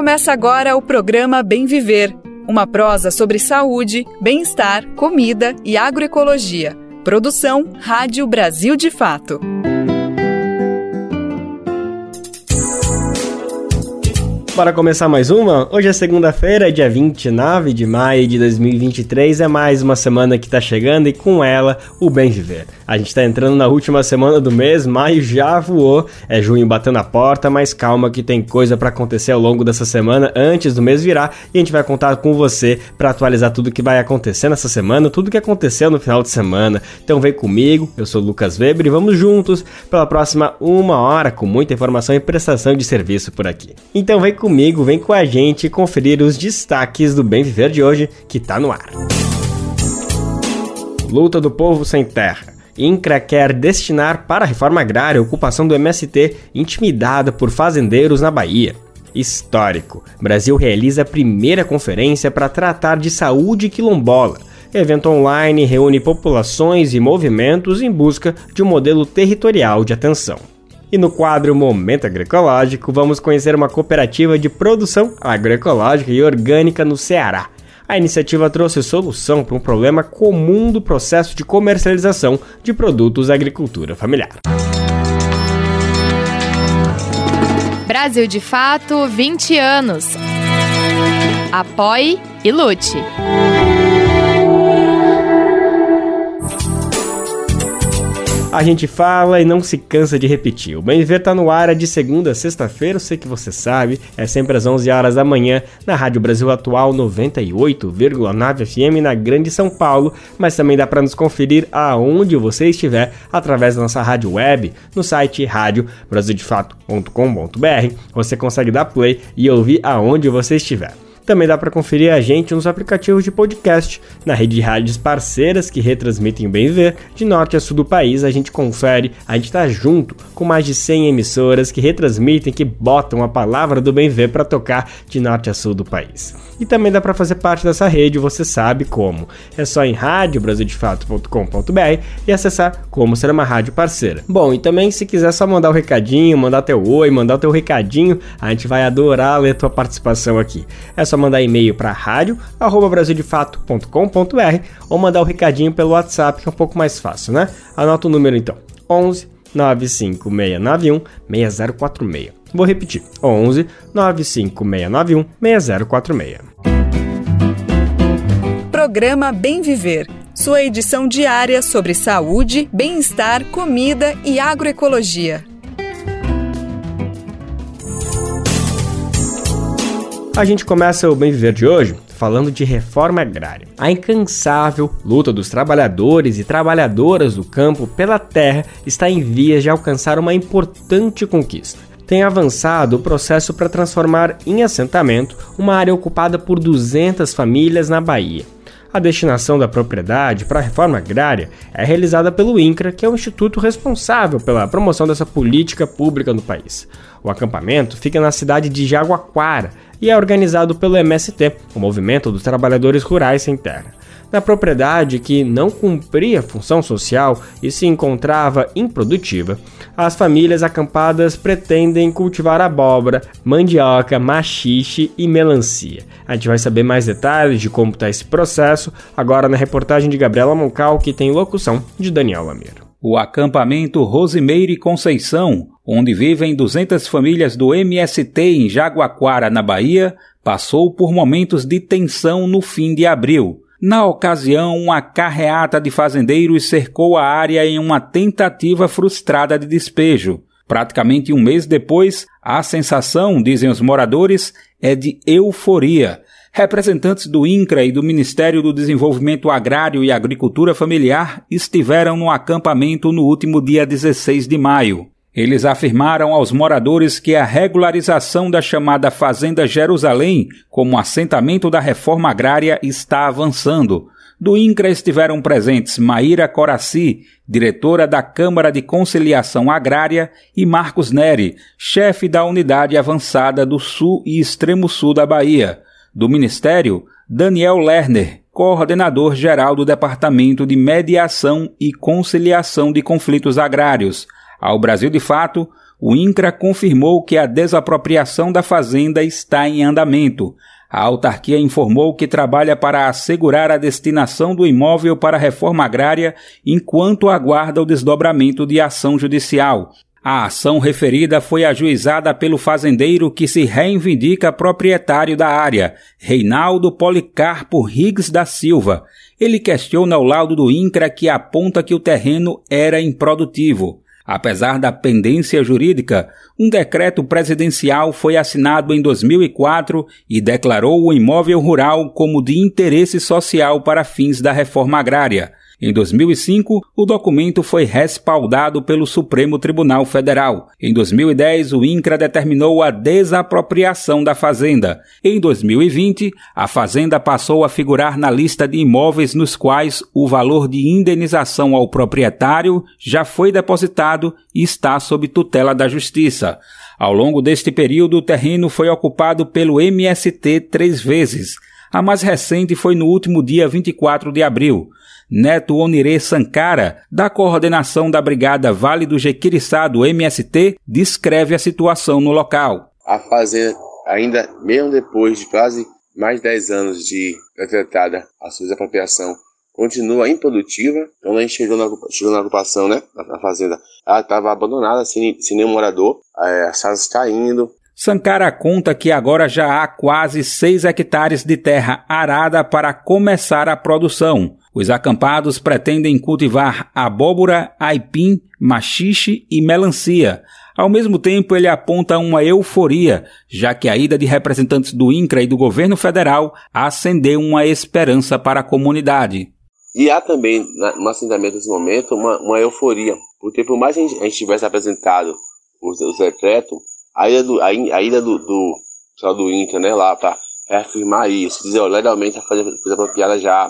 Começa agora o programa Bem Viver, uma prosa sobre saúde, bem-estar, comida e agroecologia. Produção Rádio Brasil de Fato. Para começar mais uma, hoje é segunda-feira, dia 29 de maio de 2023. É mais uma semana que está chegando e com ela o Bem Viver. A gente está entrando na última semana do mês, maio já voou, é junho batendo a porta, mas calma que tem coisa para acontecer ao longo dessa semana antes do mês virar e a gente vai contar com você para atualizar tudo que vai acontecer nessa semana, tudo que aconteceu no final de semana. Então vem comigo, eu sou o Lucas Weber e vamos juntos pela próxima uma hora com muita informação e prestação de serviço por aqui. Então vem comigo, vem com a gente conferir os destaques do Bem Viver de hoje, que tá no ar. Luta do povo sem terra. INCRA quer destinar para a reforma agrária a ocupação do MST intimidada por fazendeiros na Bahia. Histórico. Brasil realiza a primeira conferência para tratar de saúde quilombola. Evento online reúne populações e movimentos em busca de um modelo territorial de atenção. E no quadro Momento Agroecológico, vamos conhecer uma cooperativa de produção agroecológica e orgânica no Ceará. A iniciativa trouxe solução para um problema comum do processo de comercialização de produtos da agricultura familiar. Brasil de Fato 20 anos. Apoie e lute. A gente fala e não se cansa de repetir. O Bem Viver tá no ar é de segunda a sexta-feira, eu sei que você sabe, é sempre às 11 horas da manhã na Rádio Brasil Atual 98,9 FM na Grande São Paulo, mas também dá para nos conferir aonde você estiver através da nossa rádio web no site radiobrasildefato.com.br. Você consegue dar play e ouvir aonde você estiver. Também dá para conferir a gente nos aplicativos de podcast, na rede de rádios parceiras que retransmitem o Bem Ver, de norte a sul do país. A gente confere, a gente está junto com mais de 100 emissoras que retransmitem, que botam a palavra do Bem Ver para tocar de norte a sul do país. E também dá para fazer parte dessa rede, você sabe como. É só em radiobrasildefato.com.br e acessar como ser uma rádio parceira. Bom, e também se quiser só mandar o um recadinho, mandar teu oi, mandar o teu recadinho, a gente vai adorar ler tua participação aqui. É só mandar e-mail para rádio@brasildefato.com.br ou mandar o recadinho pelo WhatsApp, que é um pouco mais fácil, né? Anota o número então. 11 95691 6046. Vou repetir: 11 95691 6046. Programa Bem Viver. Sua edição diária sobre saúde, bem-estar, comida e agroecologia. A gente começa o Bem Viver de hoje falando de reforma agrária. A incansável luta dos trabalhadores e trabalhadoras do campo pela terra está em vias de alcançar uma importante conquista. Tem avançado o processo para transformar em assentamento uma área ocupada por 200 famílias na Bahia. A destinação da propriedade para a reforma agrária é realizada pelo INCRA, que é o instituto responsável pela promoção dessa política pública no país. O acampamento fica na cidade de Jaguaquara, e é organizado pelo MST, o Movimento dos Trabalhadores Rurais Sem Terra. Na propriedade que não cumpria função social e se encontrava improdutiva, as famílias acampadas pretendem cultivar abóbora, mandioca, machixe e melancia. A gente vai saber mais detalhes de como está esse processo agora na reportagem de Gabriela Moncal, que tem locução de Daniel Lamiro. O acampamento Rosimeire Conceição onde vivem 200 famílias do MST em Jaguaquara, na Bahia, passou por momentos de tensão no fim de abril. Na ocasião, uma carreata de fazendeiros cercou a área em uma tentativa frustrada de despejo. Praticamente um mês depois, a sensação, dizem os moradores, é de euforia. Representantes do INCRA e do Ministério do Desenvolvimento Agrário e Agricultura Familiar estiveram no acampamento no último dia 16 de maio. Eles afirmaram aos moradores que a regularização da chamada Fazenda Jerusalém como assentamento da reforma agrária está avançando. Do INCRA estiveram presentes Maíra Coraci, diretora da Câmara de Conciliação Agrária, e Marcos Neri, chefe da Unidade Avançada do Sul e Extremo Sul da Bahia. Do Ministério, Daniel Lerner, coordenador geral do Departamento de Mediação e Conciliação de Conflitos Agrários. Ao Brasil de Fato, o INCRA confirmou que a desapropriação da fazenda está em andamento. A autarquia informou que trabalha para assegurar a destinação do imóvel para a reforma agrária enquanto aguarda o desdobramento de ação judicial. A ação referida foi ajuizada pelo fazendeiro que se reivindica proprietário da área, Reinaldo Policarpo Riggs da Silva. Ele questiona o laudo do INCRA que aponta que o terreno era improdutivo. Apesar da pendência jurídica, um decreto presidencial foi assinado em 2004 e declarou o imóvel rural como de interesse social para fins da reforma agrária. Em 2005, o documento foi respaldado pelo Supremo Tribunal Federal. Em 2010, o INCRA determinou a desapropriação da fazenda. Em 2020, a fazenda passou a figurar na lista de imóveis nos quais o valor de indenização ao proprietário já foi depositado e está sob tutela da Justiça. Ao longo deste período, o terreno foi ocupado pelo MST três vezes. A mais recente foi no último dia 24 de abril. Neto Onirê Sankara, da coordenação da Brigada Vale do Jequiriçá do MST, descreve a situação no local. A fazenda, ainda mesmo depois de quase mais de 10 anos de decretada a sua desapropriação, continua improdutiva. Então a gente chegou na, chegou na ocupação, né, na fazenda, ela estava abandonada, sem, sem nenhum morador, é, as casas caindo, Sankara conta que agora já há quase 6 hectares de terra arada para começar a produção. Os acampados pretendem cultivar abóbora, aipim, machixe e melancia. Ao mesmo tempo, ele aponta uma euforia, já que a ida de representantes do INCRA e do governo federal acendeu uma esperança para a comunidade. E há também, no assentamento nesse momento, uma, uma, euforia, porque por mais que a gente, a gente tivesse apresentado os, os decretos, a ida do, a, a ida do, do, do INCRA né, lá para reafirmar isso, dizer, legalmente a coisa foi apropriada já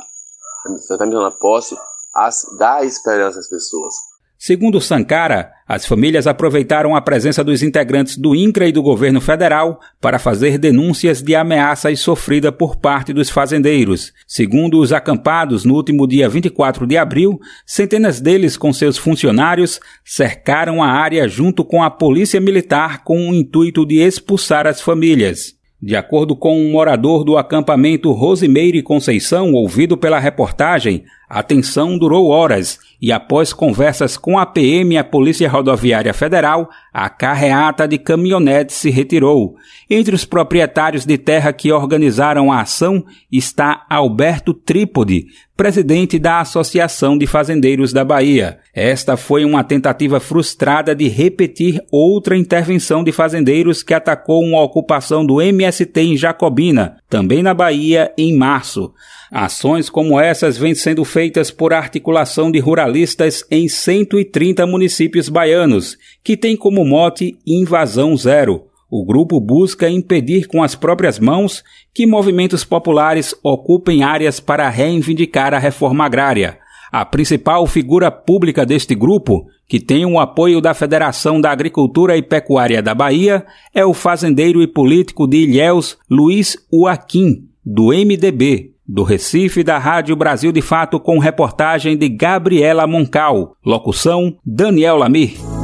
você está me dando posse, as, dá esperança às pessoas. Segundo Sankara, as famílias aproveitaram a presença dos integrantes do INCRA e do governo federal para fazer denúncias de ameaças sofridas por parte dos fazendeiros. Segundo os acampados, no último dia 24 de abril, centenas deles com seus funcionários cercaram a área junto com a polícia militar com o intuito de expulsar as famílias. De acordo com um morador do acampamento Rosimeire Conceição, ouvido pela reportagem, a tensão durou horas e, após conversas com a PM e a Polícia Rodoviária Federal, a carreata de caminhonetes se retirou. Entre os proprietários de terra que organizaram a ação está Alberto Trípode, presidente da Associação de Fazendeiros da Bahia. Esta foi uma tentativa frustrada de repetir outra intervenção de fazendeiros que atacou uma ocupação do MST em Jacobina, também na Bahia, em março. Ações como essas vêm sendo feitas por articulação de ruralistas em 130 municípios baianos, que tem como mote Invasão Zero. O grupo busca impedir com as próprias mãos que movimentos populares ocupem áreas para reivindicar a reforma agrária. A principal figura pública deste grupo, que tem o apoio da Federação da Agricultura e Pecuária da Bahia, é o fazendeiro e político de Ilhéus Luiz Uaquim, do MDB, do Recife, da Rádio Brasil de Fato, com reportagem de Gabriela Moncal. Locução: Daniel Lamir.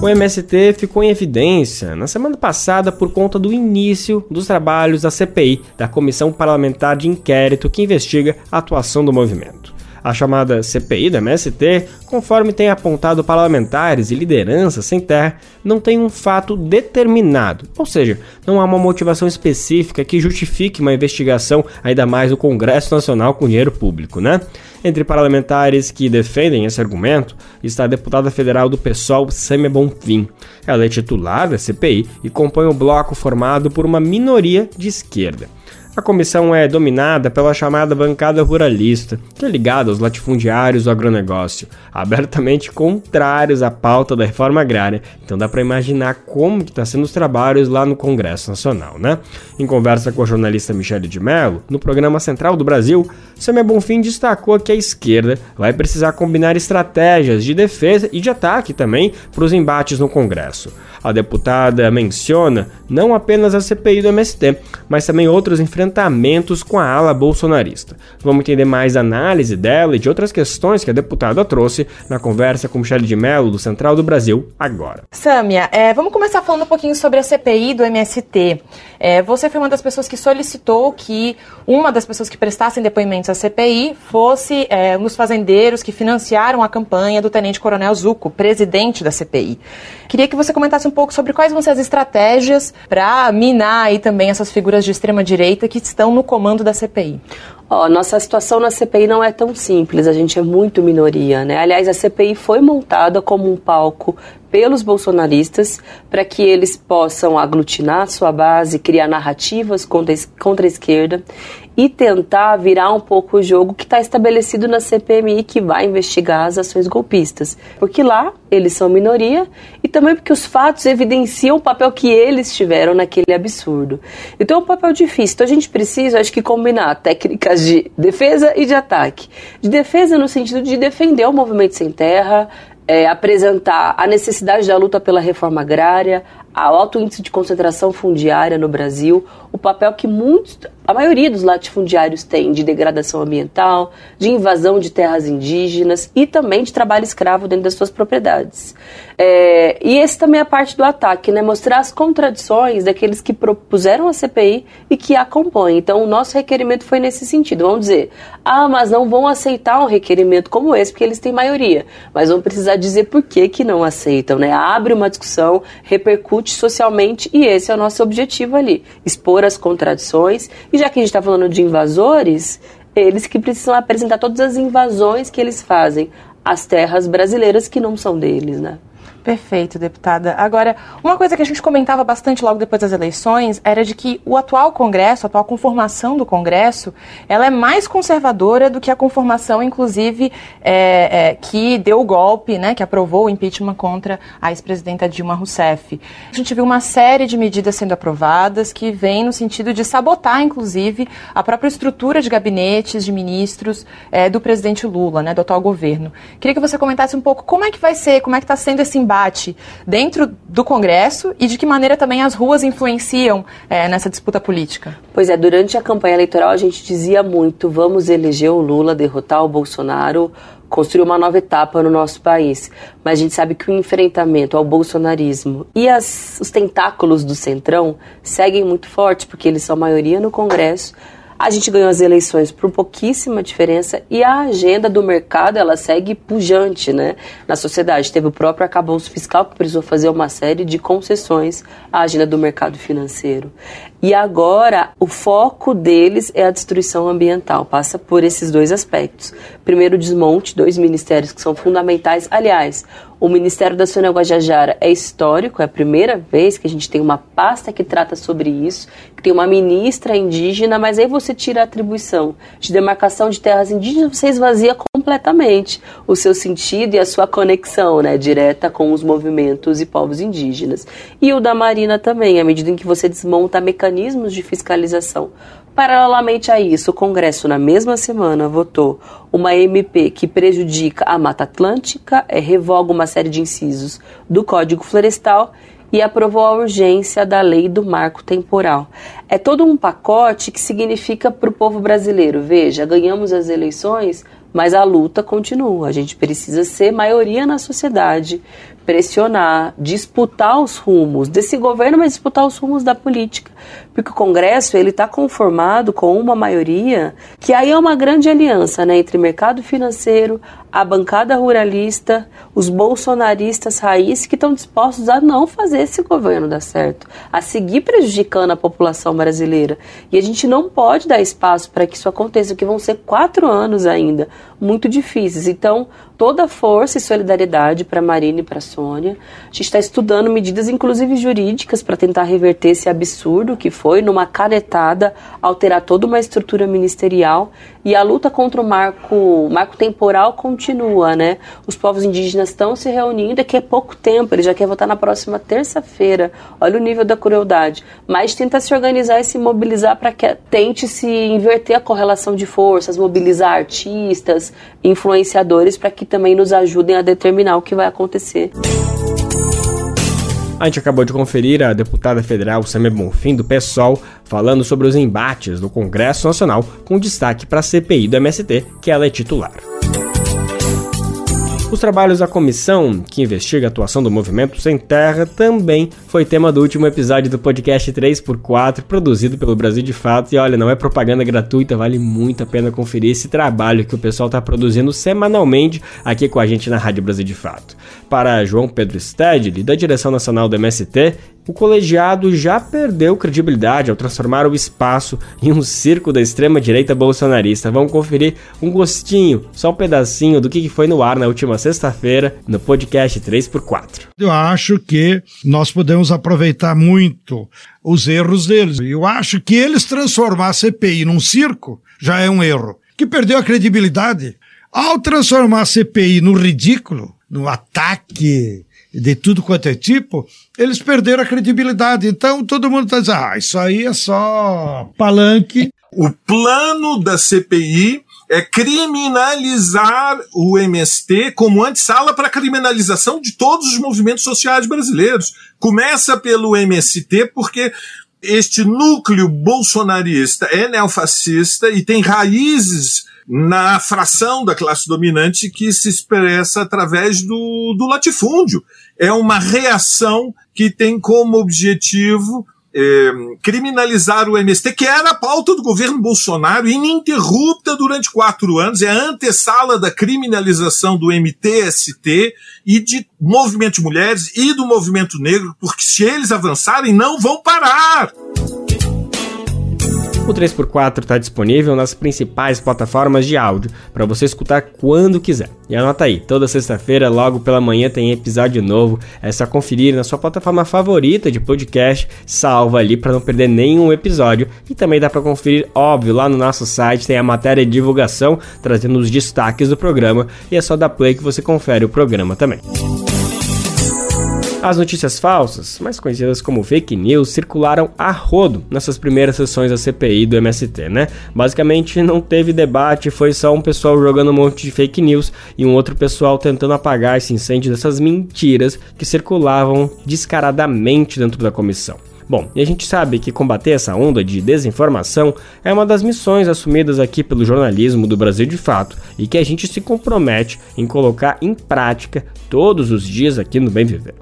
O MST ficou em evidência na semana passada por conta do início dos trabalhos da CPI, da Comissão Parlamentar de Inquérito que investiga a atuação do movimento. A chamada CPI da MST, conforme tem apontado parlamentares e lideranças sem terra, não tem um fato determinado, ou seja, não há uma motivação específica que justifique uma investigação, ainda mais no Congresso Nacional com dinheiro público, né? Entre parlamentares que defendem esse argumento está a deputada federal do PSOL, Sâmia Bonfim. Ela é titular da CPI e compõe o bloco formado por uma minoria de esquerda. A comissão é dominada pela chamada bancada ruralista, que é ligada aos latifundiários do agronegócio, abertamente contrários à pauta da reforma agrária. Então dá para imaginar como que tá sendo os trabalhos lá no Congresso Nacional, né? Em conversa com a jornalista Michele de Mello, no programa Central do Brasil, Samia Bonfim destacou que a esquerda vai precisar combinar estratégias de defesa e de ataque também para os embates no Congresso. A deputada menciona não apenas a CPI do MST, mas também outros enfrentamentos enfrentamentos com a ala bolsonarista. Vamos entender mais a análise dela e de outras questões que a deputada trouxe na conversa com Michele de Mello, do Central do Brasil, agora. Sâmia, é, vamos começar falando um pouquinho sobre a CPI do MST. É, você foi uma das pessoas que solicitou que uma das pessoas que prestassem depoimentos à CPI fosse é, um dos fazendeiros que financiaram a campanha do Tenente Coronel Zuco, presidente da CPI. Queria que você comentasse um pouco sobre quais vão ser as estratégias para minar aí também essas figuras de extrema direita que estão no comando da CPI. Ó, nossa situação na CPI não é tão simples, a gente é muito minoria, né? Aliás, a CPI foi montada como um palco pelos bolsonaristas para que eles possam aglutinar sua base, criar narrativas contra, contra a esquerda e tentar virar um pouco o jogo que está estabelecido na CPMI que vai investigar as ações golpistas. Porque lá eles são minoria e também porque os fatos evidenciam o papel que eles tiveram naquele absurdo. Então é um papel difícil. Então a gente precisa, acho que, combinar técnicas de defesa e de ataque. De defesa no sentido de defender o movimento sem terra, é, apresentar a necessidade da luta pela reforma agrária, o alto índice de concentração fundiária no Brasil, o papel que muitos, a maioria dos latifundiários tem de degradação ambiental, de invasão de terras indígenas e também de trabalho escravo dentro das suas propriedades. É, e esse também é a parte do ataque, né? Mostrar as contradições daqueles que propuseram a CPI e que a compõem. Então, o nosso requerimento foi nesse sentido. Vamos dizer, ah, mas não vão aceitar um requerimento como esse porque eles têm maioria. Mas vão precisar dizer por que, que não aceitam, né? Abre uma discussão, repercute socialmente e esse é o nosso objetivo ali, expor as contradições. E já que a gente está falando de invasores, eles que precisam apresentar todas as invasões que eles fazem às terras brasileiras que não são deles, né? Perfeito, deputada. Agora, uma coisa que a gente comentava bastante logo depois das eleições era de que o atual Congresso, a atual conformação do Congresso, ela é mais conservadora do que a conformação, inclusive, é, é, que deu o golpe, né, que aprovou o impeachment contra a ex-presidenta Dilma Rousseff. A gente viu uma série de medidas sendo aprovadas que vêm no sentido de sabotar, inclusive, a própria estrutura de gabinetes de ministros é, do presidente Lula, né, do atual governo. Queria que você comentasse um pouco como é que vai ser, como é que está sendo esse embate debate dentro do Congresso e de que maneira também as ruas influenciam é, nessa disputa política? Pois é, durante a campanha eleitoral a gente dizia muito: vamos eleger o Lula, derrotar o Bolsonaro, construir uma nova etapa no nosso país. Mas a gente sabe que o enfrentamento ao bolsonarismo e as, os tentáculos do Centrão seguem muito forte, porque eles são maioria no Congresso a gente ganhou as eleições por pouquíssima diferença e a agenda do mercado ela segue pujante, né? Na sociedade teve o próprio arcabouço fiscal que precisou fazer uma série de concessões à agenda do mercado financeiro. E agora o foco deles é a destruição ambiental, passa por esses dois aspectos. Primeiro, desmonte, dois ministérios que são fundamentais. Aliás, o Ministério da Sônia Guajajara é histórico, é a primeira vez que a gente tem uma pasta que trata sobre isso, que tem uma ministra indígena, mas aí você tira a atribuição de demarcação de terras indígenas, você esvazia completamente o seu sentido e a sua conexão né, direta com os movimentos e povos indígenas. E o da Marina também, à medida em que você desmonta mecanismos mecanismos de fiscalização. Paralelamente a isso, o Congresso, na mesma semana, votou uma MP que prejudica a Mata Atlântica, é, revoga uma série de incisos do Código Florestal e aprovou a urgência da lei do marco temporal. É todo um pacote que significa para o povo brasileiro: veja, ganhamos as eleições, mas a luta continua. A gente precisa ser maioria na sociedade, pressionar, disputar os rumos desse governo, mas disputar os rumos da política, porque o Congresso ele está conformado com uma maioria que aí é uma grande aliança, né, entre mercado financeiro, a bancada ruralista, os bolsonaristas raiz que estão dispostos a não fazer esse governo dar certo, a seguir prejudicando a população brasileira. E a gente não pode dar espaço para que isso aconteça, que vão ser quatro anos ainda muito difíceis. Então, toda a força e solidariedade para Marina e para Sônia. A gente está estudando medidas, inclusive jurídicas, para tentar reverter esse absurdo que foi, numa canetada, alterar toda uma estrutura ministerial. E a luta contra o marco, marco temporal continua, né? Os povos indígenas estão se reunindo, daqui a pouco tempo, ele já quer votar na próxima terça-feira. Olha o nível da crueldade. Mas tenta se organizar e se mobilizar para que tente se inverter a correlação de forças, mobilizar artistas, influenciadores, para que também nos ajudem a determinar o que vai acontecer. A gente acabou de conferir a deputada federal Samia Bonfim, do PSOL, falando sobre os embates do Congresso Nacional, com destaque para a CPI do MST, que ela é titular. Os trabalhos da comissão que investiga a atuação do movimento Sem Terra também foi tema do último episódio do podcast 3x4, produzido pelo Brasil de Fato. E olha, não é propaganda gratuita, vale muito a pena conferir esse trabalho que o pessoal está produzindo semanalmente aqui com a gente na Rádio Brasil de Fato. Para João Pedro Stedley, da direção nacional do MST, o colegiado já perdeu credibilidade ao transformar o espaço em um circo da extrema-direita bolsonarista. Vamos conferir um gostinho, só um pedacinho do que foi no ar na última sexta-feira no podcast 3x4. Eu acho que nós podemos aproveitar muito os erros deles. Eu acho que eles transformar a CPI num circo já é um erro, que perdeu a credibilidade. Ao transformar a CPI no ridículo, no ataque de tudo quanto é tipo, eles perderam a credibilidade. Então todo mundo está dizendo, ah, isso aí é só palanque. O plano da CPI é criminalizar o MST como antessala para a criminalização de todos os movimentos sociais brasileiros. Começa pelo MST porque este núcleo bolsonarista é neofascista e tem raízes na fração da classe dominante que se expressa através do, do latifúndio. É uma reação que tem como objetivo é, criminalizar o MST, que era a pauta do governo Bolsonaro, ininterrupta durante quatro anos, é a antessala da criminalização do MTST e de movimento de mulheres e do movimento negro, porque se eles avançarem, não vão parar. O 3x4 está disponível nas principais plataformas de áudio para você escutar quando quiser. E anota aí, toda sexta-feira, logo pela manhã, tem episódio novo. É só conferir na sua plataforma favorita de podcast, salva ali para não perder nenhum episódio. E também dá para conferir, óbvio, lá no nosso site tem a matéria de divulgação trazendo os destaques do programa e é só dar play que você confere o programa também. As notícias falsas, mais conhecidas como fake news, circularam a rodo nessas primeiras sessões da CPI do MST, né? Basicamente não teve debate, foi só um pessoal jogando um monte de fake news e um outro pessoal tentando apagar esse incêndio dessas mentiras que circulavam descaradamente dentro da comissão. Bom, e a gente sabe que combater essa onda de desinformação é uma das missões assumidas aqui pelo jornalismo do Brasil de fato e que a gente se compromete em colocar em prática todos os dias aqui no Bem Viver.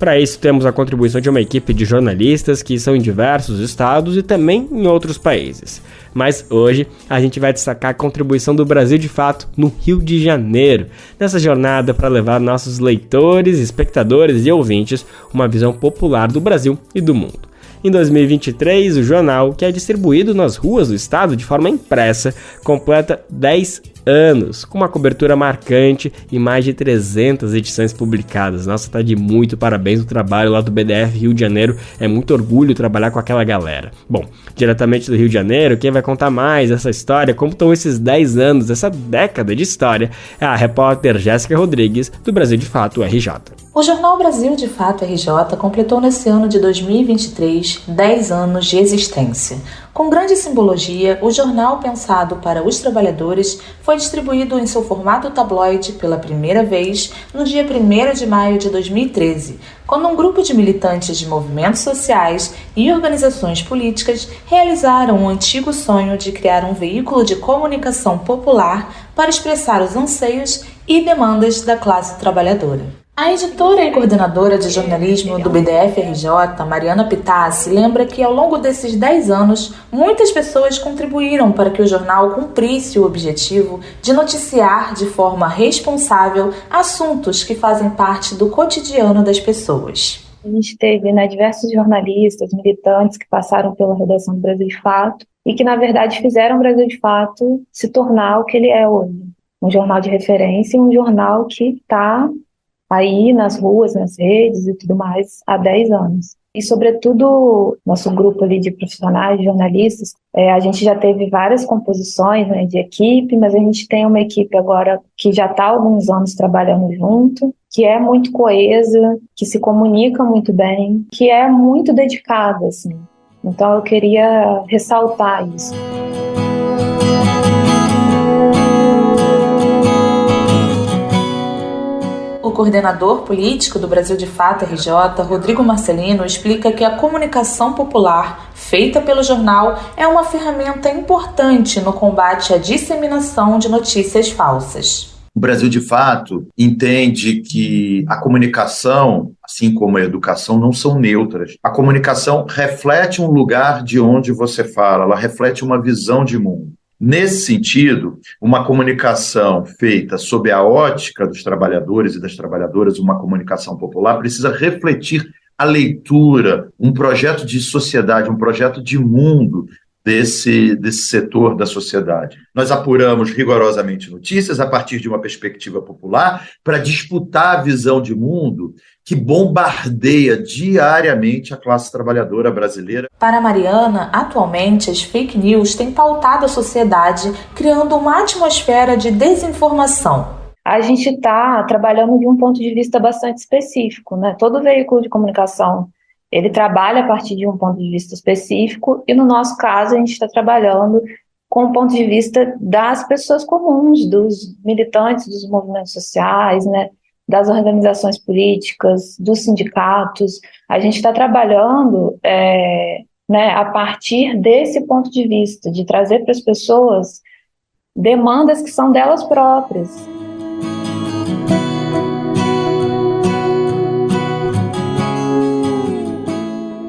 Para isso, temos a contribuição de uma equipe de jornalistas que são em diversos estados e também em outros países. Mas hoje a gente vai destacar a contribuição do Brasil de fato no Rio de Janeiro, nessa jornada para levar nossos leitores, espectadores e ouvintes uma visão popular do Brasil e do mundo. Em 2023, o jornal, que é distribuído nas ruas do estado de forma impressa, completa 10 anos, com uma cobertura marcante e mais de 300 edições publicadas. Nossa, tá de muito parabéns o trabalho lá do BDF Rio de Janeiro. É muito orgulho trabalhar com aquela galera. Bom, diretamente do Rio de Janeiro, quem vai contar mais essa história, como estão esses 10 anos, essa década de história, é a repórter Jéssica Rodrigues, do Brasil de Fato RJ. O jornal Brasil de Fato RJ completou nesse ano de 2023 10 anos de existência. Com grande simbologia, o jornal pensado para os trabalhadores foi distribuído em seu formato tabloide pela primeira vez no dia 1 de maio de 2013, quando um grupo de militantes de movimentos sociais e organizações políticas realizaram o um antigo sonho de criar um veículo de comunicação popular para expressar os anseios e demandas da classe trabalhadora. A editora e coordenadora de jornalismo do BDF-RJ, Mariana Pitassi, lembra que ao longo desses 10 anos, muitas pessoas contribuíram para que o jornal cumprisse o objetivo de noticiar de forma responsável assuntos que fazem parte do cotidiano das pessoas. A gente teve né, diversos jornalistas, militantes que passaram pela redação do Brasil de Fato e que, na verdade, fizeram o Brasil de Fato se tornar o que ele é hoje. Um jornal de referência e um jornal que está aí nas ruas, nas redes e tudo mais há 10 anos. E, sobretudo, nosso grupo ali de profissionais, jornalistas, é, a gente já teve várias composições né, de equipe, mas a gente tem uma equipe agora que já está há alguns anos trabalhando junto, que é muito coesa, que se comunica muito bem, que é muito dedicada, assim. Então, eu queria ressaltar isso. Coordenador político do Brasil de Fato RJ, Rodrigo Marcelino, explica que a comunicação popular feita pelo jornal é uma ferramenta importante no combate à disseminação de notícias falsas. O Brasil, de fato, entende que a comunicação, assim como a educação, não são neutras. A comunicação reflete um lugar de onde você fala, ela reflete uma visão de mundo. Nesse sentido, uma comunicação feita sob a ótica dos trabalhadores e das trabalhadoras, uma comunicação popular, precisa refletir a leitura, um projeto de sociedade, um projeto de mundo desse, desse setor da sociedade. Nós apuramos rigorosamente notícias a partir de uma perspectiva popular para disputar a visão de mundo que bombardeia diariamente a classe trabalhadora brasileira. Para Mariana, atualmente as fake news têm pautado a sociedade, criando uma atmosfera de desinformação. A gente está trabalhando de um ponto de vista bastante específico, né? Todo veículo de comunicação ele trabalha a partir de um ponto de vista específico, e no nosso caso, a gente está trabalhando com o ponto de vista das pessoas comuns, dos militantes dos movimentos sociais, né, das organizações políticas, dos sindicatos. A gente está trabalhando é, né, a partir desse ponto de vista, de trazer para as pessoas demandas que são delas próprias.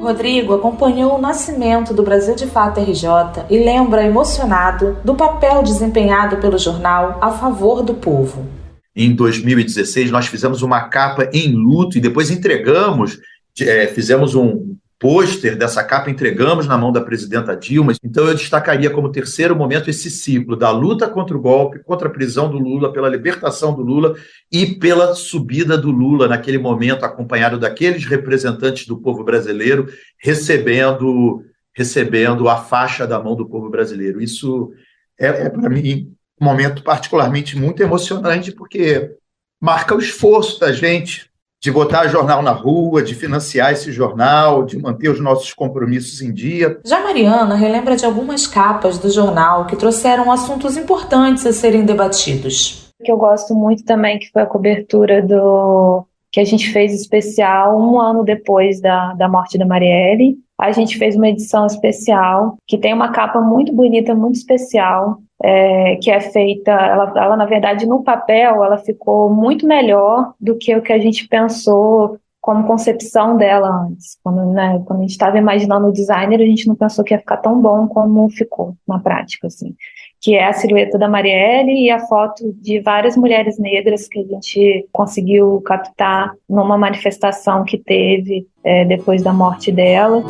Rodrigo acompanhou o nascimento do Brasil de Fato RJ e lembra emocionado do papel desempenhado pelo jornal a favor do povo. Em 2016, nós fizemos uma capa em luto e depois entregamos, é, fizemos um, pôster dessa capa entregamos na mão da presidenta Dilma. Então, eu destacaria como terceiro momento esse ciclo da luta contra o golpe, contra a prisão do Lula, pela libertação do Lula e pela subida do Lula, naquele momento, acompanhado daqueles representantes do povo brasileiro recebendo, recebendo a faixa da mão do povo brasileiro. Isso é, é para mim, um momento particularmente muito emocionante, porque marca o esforço da gente de botar jornal na rua, de financiar esse jornal, de manter os nossos compromissos em dia. Já Mariana relembra de algumas capas do jornal que trouxeram assuntos importantes a serem debatidos. Que eu gosto muito também, que foi a cobertura do que a gente fez especial um ano depois da, da morte da Marielle. A gente fez uma edição especial que tem uma capa muito bonita, muito especial, é, que é feita, ela, ela, na verdade no papel ela ficou muito melhor do que o que a gente pensou como concepção dela antes. Quando, né, quando a gente estava imaginando o designer, a gente não pensou que ia ficar tão bom como ficou na prática, assim. Que é a silhueta da Marielle e a foto de várias mulheres negras que a gente conseguiu captar numa manifestação que teve é, depois da morte dela.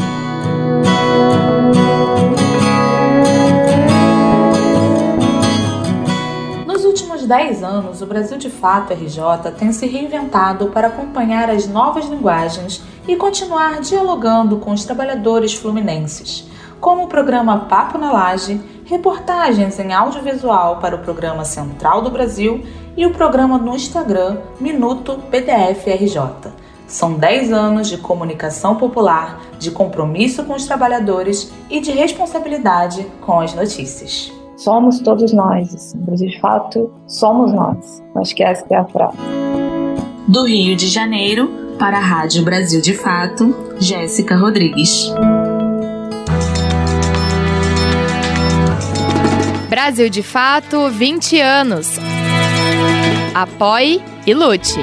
10 anos, o Brasil de Fato RJ tem se reinventado para acompanhar as novas linguagens e continuar dialogando com os trabalhadores fluminenses, como o programa Papo na Laje, reportagens em audiovisual para o programa Central do Brasil e o programa no Instagram Minuto PDF RJ. São 10 anos de comunicação popular, de compromisso com os trabalhadores e de responsabilidade com as notícias somos todos nós. Assim. Brasil de fato, somos nós. Acho que essa é a frase. Do Rio de Janeiro, para a Rádio Brasil de Fato, Jéssica Rodrigues. Brasil de Fato, 20 anos. Apoie e lute.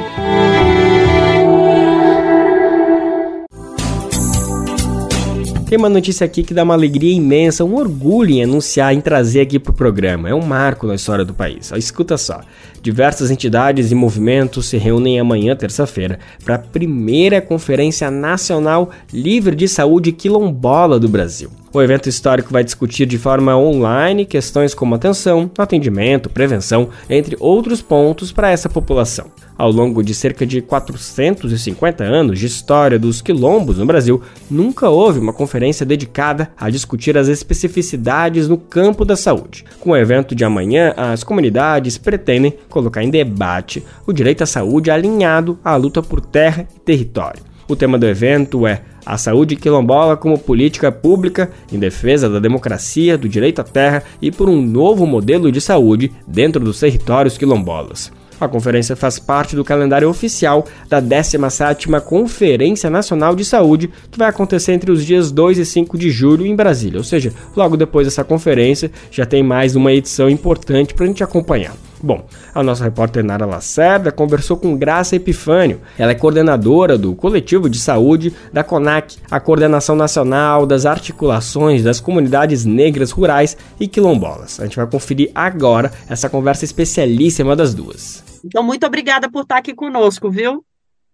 Tem uma notícia aqui que dá uma alegria imensa, um orgulho em anunciar, em trazer aqui para o programa. É um marco na história do país. Escuta só. Diversas entidades e movimentos se reúnem amanhã, terça-feira, para a primeira Conferência Nacional Livre de Saúde Quilombola do Brasil. O evento histórico vai discutir de forma online questões como atenção, atendimento, prevenção, entre outros pontos para essa população. Ao longo de cerca de 450 anos de história dos quilombos no Brasil, nunca houve uma conferência dedicada a discutir as especificidades no campo da saúde. Com o evento de amanhã, as comunidades pretendem colocar em debate o direito à saúde alinhado à luta por terra e território. O tema do evento é a saúde quilombola como política pública em defesa da democracia, do direito à terra e por um novo modelo de saúde dentro dos territórios quilombolas. A conferência faz parte do calendário oficial da 17ª Conferência Nacional de Saúde, que vai acontecer entre os dias 2 e 5 de julho em Brasília. Ou seja, logo depois dessa conferência já tem mais uma edição importante para a gente acompanhar. Bom, a nossa repórter Nara Lacerda conversou com Graça Epifânio. Ela é coordenadora do Coletivo de Saúde da CONAC, a Coordenação Nacional das Articulações das Comunidades Negras Rurais e Quilombolas. A gente vai conferir agora essa conversa especialíssima das duas. Então, muito obrigada por estar aqui conosco, viu?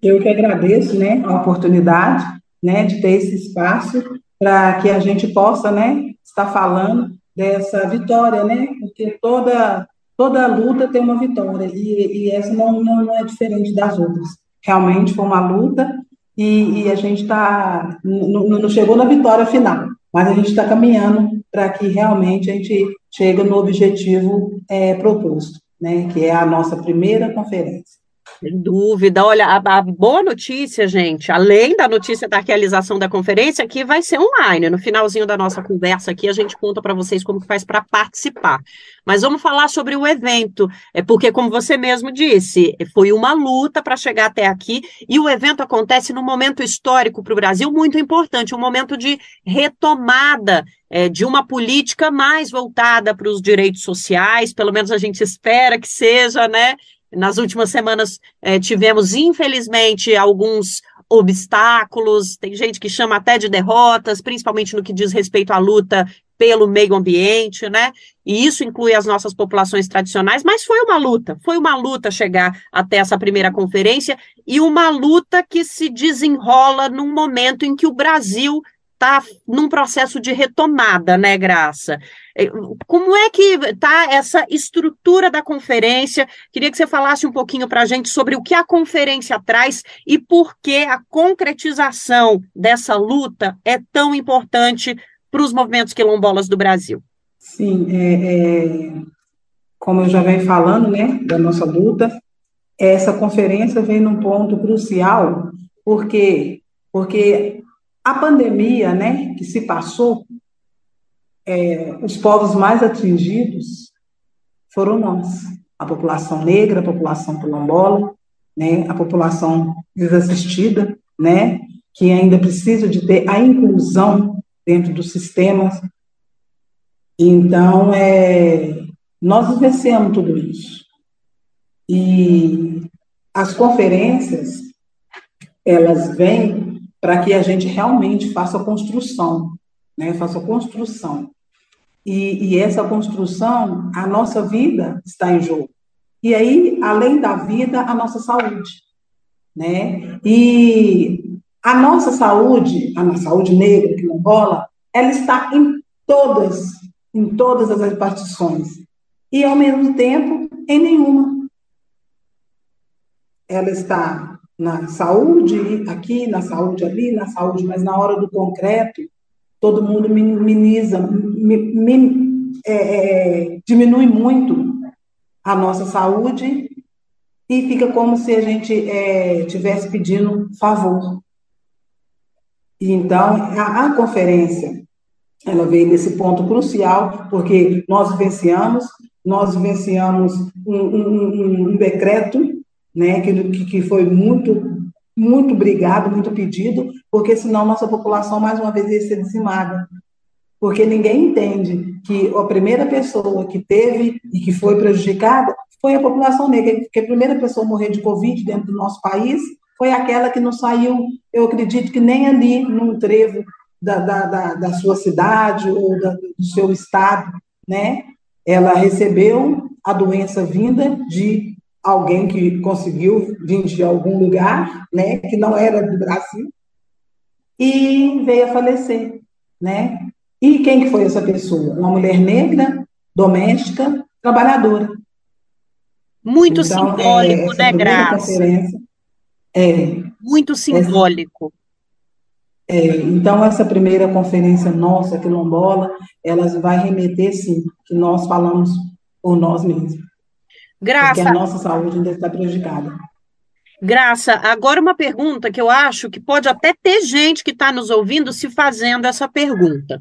Eu que agradeço, né, a oportunidade, né, de ter esse espaço para que a gente possa, né, estar falando dessa vitória, né, porque toda toda luta tem uma vitória e, e essa não, não, não, é diferente das outras. Realmente foi uma luta e, e a gente está não, chegou na vitória final, mas a gente está caminhando para que realmente a gente chegue no objetivo é, proposto né, que é a nossa primeira conferência. Sem dúvida. Olha, a, a, boa notícia, gente, além da notícia da realização da conferência, que vai ser online. No finalzinho da nossa conversa aqui, a gente conta para vocês como faz para participar. Mas vamos falar sobre o evento, é porque, como você mesmo disse, foi uma luta para chegar até aqui, e o evento acontece num momento histórico para o Brasil muito importante, um momento de retomada é, de uma política mais voltada para os direitos sociais, pelo menos a gente espera que seja, né? Nas últimas semanas é, tivemos, infelizmente, alguns obstáculos, tem gente que chama até de derrotas, principalmente no que diz respeito à luta pelo meio ambiente, né? E isso inclui as nossas populações tradicionais, mas foi uma luta, foi uma luta chegar até essa primeira conferência e uma luta que se desenrola num momento em que o Brasil está num processo de retomada, né, Graça? É, como é que está essa estrutura da conferência? Queria que você falasse um pouquinho para a gente sobre o que a conferência traz e por que a concretização dessa luta é tão importante para os movimentos quilombolas do Brasil. Sim, é, é, como eu já venho falando, né, da nossa luta, essa conferência vem num ponto crucial, porque porque a pandemia, né, que se passou, é, os povos mais atingidos foram nós, a população negra, a população quilombola, né, a população desassistida, né, que ainda precisa de ter a inclusão dentro do sistema. Então, é, nós vivenciamos tudo isso. E as conferências, elas vêm para que a gente realmente faça a construção, né? Faça a construção. E, e essa construção, a nossa vida está em jogo. E aí, além da vida, a nossa saúde, né? E a nossa saúde, a nossa saúde negra, que não rola, ela está em todas, em todas as repartições. E, ao mesmo tempo, em nenhuma. Ela está na saúde aqui, na saúde ali, na saúde, mas na hora do concreto, todo mundo minimiza, é, é, diminui muito a nossa saúde e fica como se a gente estivesse é, pedindo favor. Então, a, a, conferência, ela veio nesse ponto crucial, porque nós vivenciamos, nós vivenciamos um, um, um decreto né, que, que foi muito, muito brigado, muito pedido, porque senão nossa população, mais uma vez, ia ser dizimada. Porque ninguém entende que a primeira pessoa que teve e que foi prejudicada foi a população negra, que a primeira pessoa a morrer de Covid dentro do nosso país foi aquela que não saiu, eu acredito que nem ali, num trevo da, da, da, da sua cidade ou da, do seu estado, né? Ela recebeu a doença vinda de alguém que conseguiu vir de algum lugar, né, que não era do Brasil, e veio a falecer, né? E quem que foi essa pessoa? Uma mulher negra, doméstica, trabalhadora. Muito então, simbólico, é, né, Graça? É, Muito simbólico. Essa, é, então, essa primeira conferência nossa, quilombola, elas vai remeter, sim, que nós falamos por nós mesmos. Graça. Porque a nossa saúde ainda está prejudicada. Graça, agora uma pergunta que eu acho que pode até ter gente que está nos ouvindo se fazendo essa pergunta.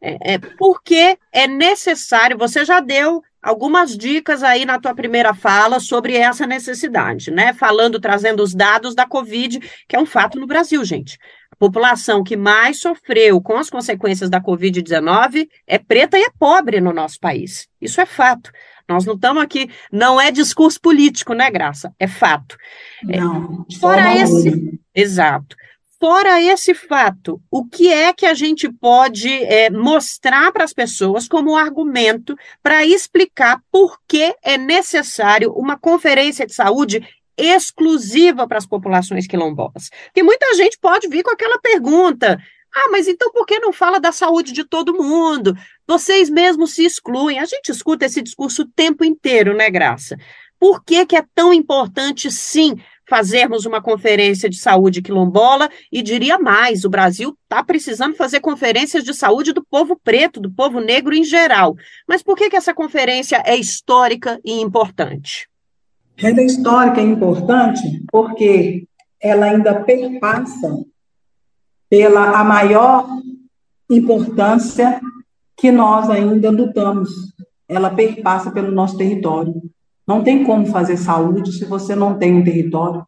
É, é, por que é necessário, você já deu algumas dicas aí na tua primeira fala sobre essa necessidade, né? Falando, trazendo os dados da Covid, que é um fato no Brasil, gente. A população que mais sofreu com as consequências da Covid-19 é preta e é pobre no nosso país. Isso é fato. Nós não estamos aqui, não é discurso político, né, Graça? É fato. Não, é, fora esse, exato. Fora esse fato, o que é que a gente pode é, mostrar para as pessoas como argumento para explicar por que é necessário uma conferência de saúde exclusiva para as populações quilombolas? Porque muita gente pode vir com aquela pergunta: ah, mas então por que não fala da saúde de todo mundo? Vocês mesmos se excluem. A gente escuta esse discurso o tempo inteiro, né, Graça? Por que, que é tão importante, sim, fazermos uma conferência de saúde quilombola? E diria mais: o Brasil está precisando fazer conferências de saúde do povo preto, do povo negro em geral. Mas por que, que essa conferência é histórica e importante? Ela é histórica e importante porque ela ainda perpassa pela a maior importância que nós ainda lutamos. Ela perpassa pelo nosso território. Não tem como fazer saúde se você não tem um território.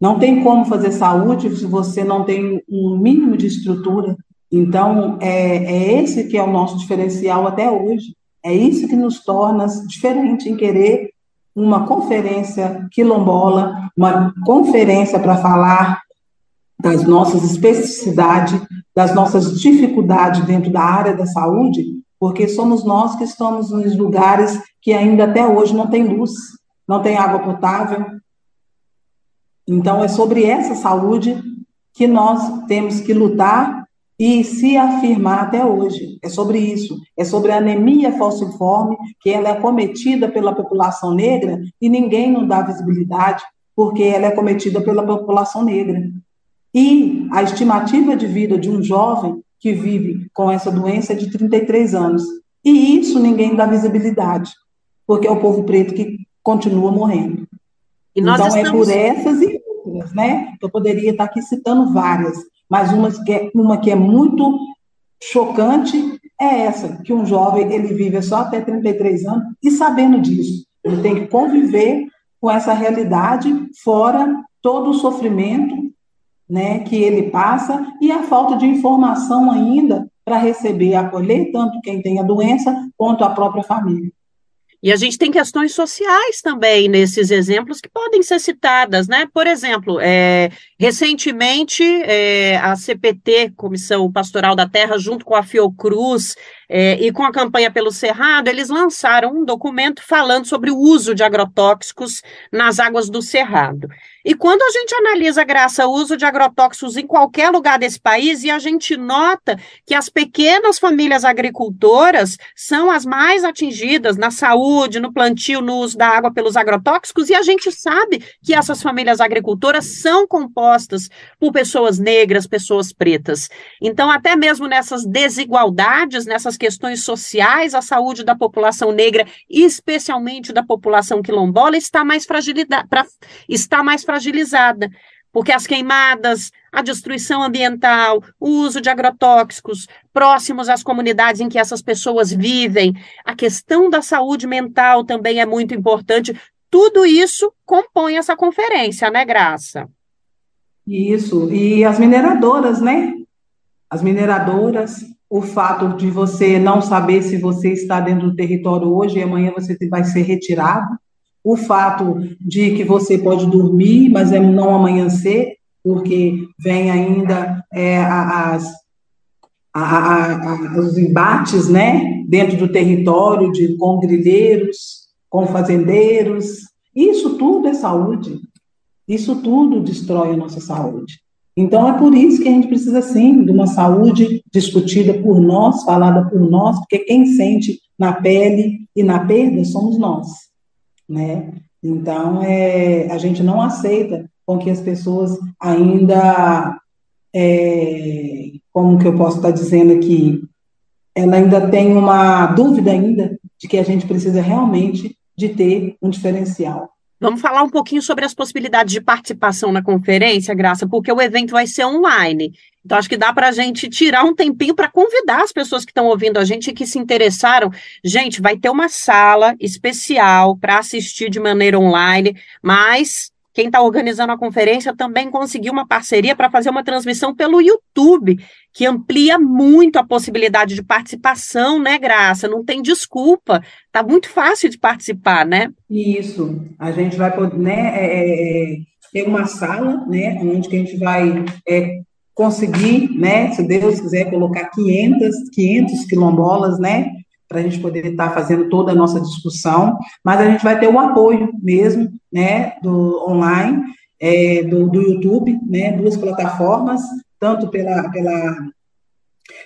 Não tem como fazer saúde se você não tem um mínimo de estrutura. Então, é, é esse que é o nosso diferencial até hoje. É isso que nos torna diferente em querer uma conferência quilombola, uma conferência para falar das nossas especificidades, das nossas dificuldades dentro da área da saúde, porque somos nós que estamos nos lugares que ainda até hoje não tem luz, não tem água potável. Então, é sobre essa saúde que nós temos que lutar e se afirmar até hoje. É sobre isso. É sobre a anemia falciforme, que ela é cometida pela população negra e ninguém não dá visibilidade, porque ela é cometida pela população negra. E a estimativa de vida de um jovem que vive com essa doença é de 33 anos. E isso ninguém dá visibilidade, porque é o povo preto que continua morrendo. então estamos... é por essas e outras, né? Eu poderia estar aqui citando várias, mas uma que é, uma que é muito chocante é essa, que um jovem ele vive só até 33 anos e sabendo disso, ele tem que conviver com essa realidade fora todo o sofrimento né, que ele passa e a falta de informação ainda para receber e acolher tanto quem tem a doença quanto a própria família. E a gente tem questões sociais também nesses exemplos que podem ser citadas, né? Por exemplo, é, recentemente é, a CPT, Comissão Pastoral da Terra, junto com a Fiocruz é, e com a campanha pelo Cerrado, eles lançaram um documento falando sobre o uso de agrotóxicos nas águas do Cerrado. E quando a gente analisa, Graça, o uso de agrotóxicos em qualquer lugar desse país, e a gente nota que as pequenas famílias agricultoras são as mais atingidas na saúde, no plantio, no uso da água pelos agrotóxicos, e a gente sabe que essas famílias agricultoras são compostas por pessoas negras, pessoas pretas. Então, até mesmo nessas desigualdades, nessas questões sociais, a saúde da população negra, especialmente da população quilombola, está mais, fragilidade, pra, está mais fragilizada porque as queimadas, a destruição ambiental, o uso de agrotóxicos próximos às comunidades em que essas pessoas vivem, a questão da saúde mental também é muito importante. Tudo isso compõe essa conferência, né, Graça? Isso, e as mineradoras, né? As mineradoras, o fato de você não saber se você está dentro do território hoje e amanhã você vai ser retirado, o fato de que você pode dormir, mas é não amanhecer, porque vem ainda é, as, a, a, os embates né, dentro do território de, com grilheiros, com fazendeiros. Isso tudo é saúde. Isso tudo destrói a nossa saúde. Então, é por isso que a gente precisa, sim, de uma saúde discutida por nós, falada por nós, porque quem sente na pele e na perda somos nós né? Então, é, a gente não aceita com que as pessoas ainda, é, como que eu posso estar dizendo aqui, ela ainda tem uma dúvida ainda de que a gente precisa realmente de ter um diferencial. Vamos falar um pouquinho sobre as possibilidades de participação na conferência, Graça, porque o evento vai ser online. Então, acho que dá para a gente tirar um tempinho para convidar as pessoas que estão ouvindo a gente e que se interessaram. Gente, vai ter uma sala especial para assistir de maneira online, mas quem está organizando a conferência também conseguiu uma parceria para fazer uma transmissão pelo YouTube, que amplia muito a possibilidade de participação, né, Graça? Não tem desculpa. Tá muito fácil de participar, né? Isso. A gente vai poder, né, é, é, é ter uma sala, né, onde a gente vai é, conseguir, né, se Deus quiser, colocar 500, 500 quilombolas, né, para a gente poder estar tá fazendo toda a nossa discussão, mas a gente vai ter o apoio mesmo, né, do online, é, do, do YouTube, né, duas plataformas, tanto pela, pela,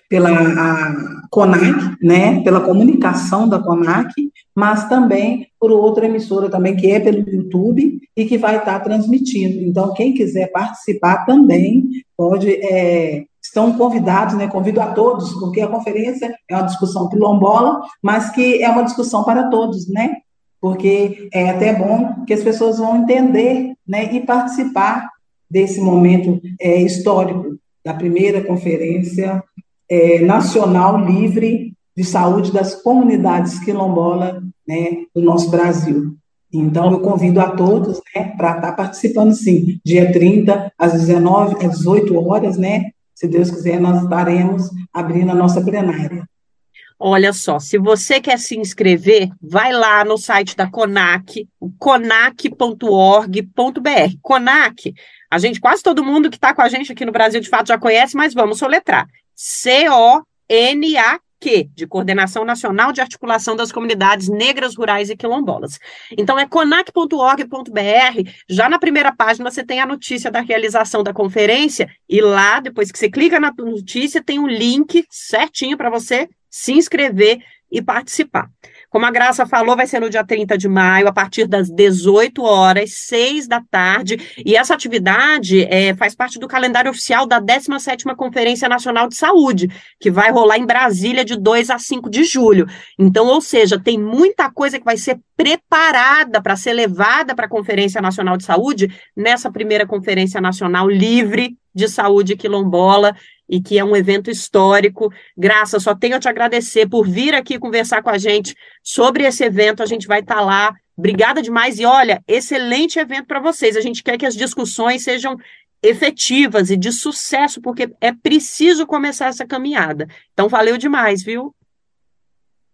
pela CONAC, né, pela comunicação da CONAC, mas também por outra emissora também, que é pelo YouTube e que vai estar tá transmitindo. Então, quem quiser participar também pode é, estão convidados, né? Convido a todos, porque a conferência é uma discussão quilombola, mas que é uma discussão para todos, né? Porque é até bom que as pessoas vão entender, né? E participar desse momento é, histórico da primeira conferência é, nacional livre de saúde das comunidades quilombolas, né? Do nosso Brasil. Então, eu convido a todos né, para estar participando, sim, dia 30, às 19, às 18 horas, né, se Deus quiser, nós estaremos abrindo a nossa plenária. Olha só, se você quer se inscrever, vai lá no site da CONAC, conac.org.br. CONAC, a gente, quase todo mundo que está com a gente aqui no Brasil, de fato, já conhece, mas vamos soletrar. C-O-N-A-C de Coordenação Nacional de Articulação das Comunidades Negras, Rurais e Quilombolas. Então é conac.org.br. Já na primeira página você tem a notícia da realização da conferência e lá, depois que você clica na notícia, tem um link certinho para você se inscrever e participar. Como a Graça falou, vai ser no dia 30 de maio, a partir das 18 horas, 6 da tarde. E essa atividade é, faz parte do calendário oficial da 17ª Conferência Nacional de Saúde, que vai rolar em Brasília de 2 a 5 de julho. Então, ou seja, tem muita coisa que vai ser preparada para ser levada para a Conferência Nacional de Saúde nessa primeira Conferência Nacional Livre de Saúde Quilombola e que é um evento histórico. Graça, só tenho a te agradecer por vir aqui conversar com a gente sobre esse evento. A gente vai estar tá lá. Obrigada demais. E olha, excelente evento para vocês. A gente quer que as discussões sejam efetivas e de sucesso, porque é preciso começar essa caminhada. Então, valeu demais, viu?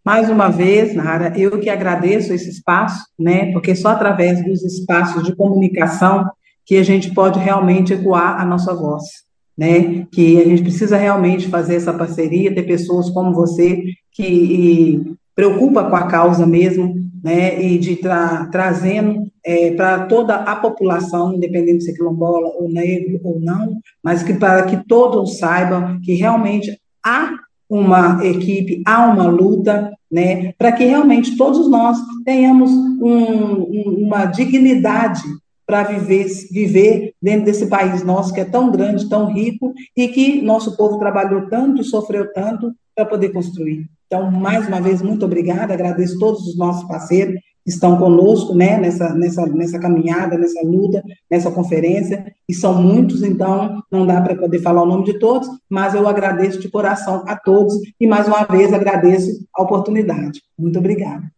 Mais uma vez, Nara, eu que agradeço esse espaço, né? Porque só através dos espaços de comunicação que a gente pode realmente ecoar a nossa voz né? Que a gente precisa realmente fazer essa parceria, ter pessoas como você que preocupa com a causa mesmo, né? E de tra trazendo é, para toda a população, independente de ser quilombola ou negro ou não, mas que para que todos saibam que realmente há uma equipe, há uma luta, né, para que realmente todos nós tenhamos um, uma dignidade para viver, viver dentro desse país nosso que é tão grande, tão rico e que nosso povo trabalhou tanto e sofreu tanto para poder construir. Então, mais uma vez, muito obrigada, agradeço todos os nossos parceiros que estão conosco, né, nessa, nessa, nessa caminhada, nessa luta, nessa conferência, e são muitos, então não dá para poder falar o nome de todos, mas eu agradeço de coração a todos e mais uma vez agradeço a oportunidade. Muito obrigada.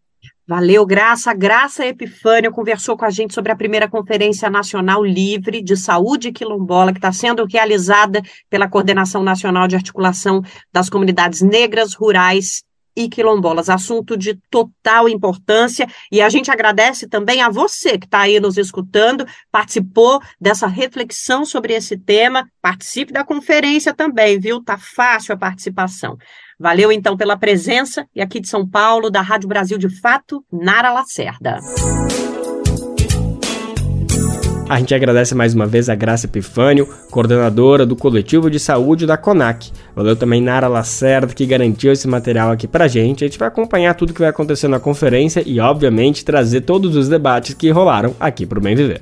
Valeu, Graça. Graça Epifânio conversou com a gente sobre a primeira Conferência Nacional Livre de Saúde Quilombola, que está sendo realizada pela Coordenação Nacional de Articulação das Comunidades Negras, Rurais e quilombolas, assunto de total importância. E a gente agradece também a você que está aí nos escutando, participou dessa reflexão sobre esse tema. Participe da conferência também, viu? Tá fácil a participação. Valeu então pela presença e aqui de São Paulo, da Rádio Brasil de Fato, Nara Lacerda. A gente agradece mais uma vez a Graça Epifânio, coordenadora do coletivo de saúde da CONAC. Valeu também Nara Lacerda, que garantiu esse material aqui pra gente. A gente vai acompanhar tudo que vai acontecer na conferência e, obviamente, trazer todos os debates que rolaram aqui pro Bem Viver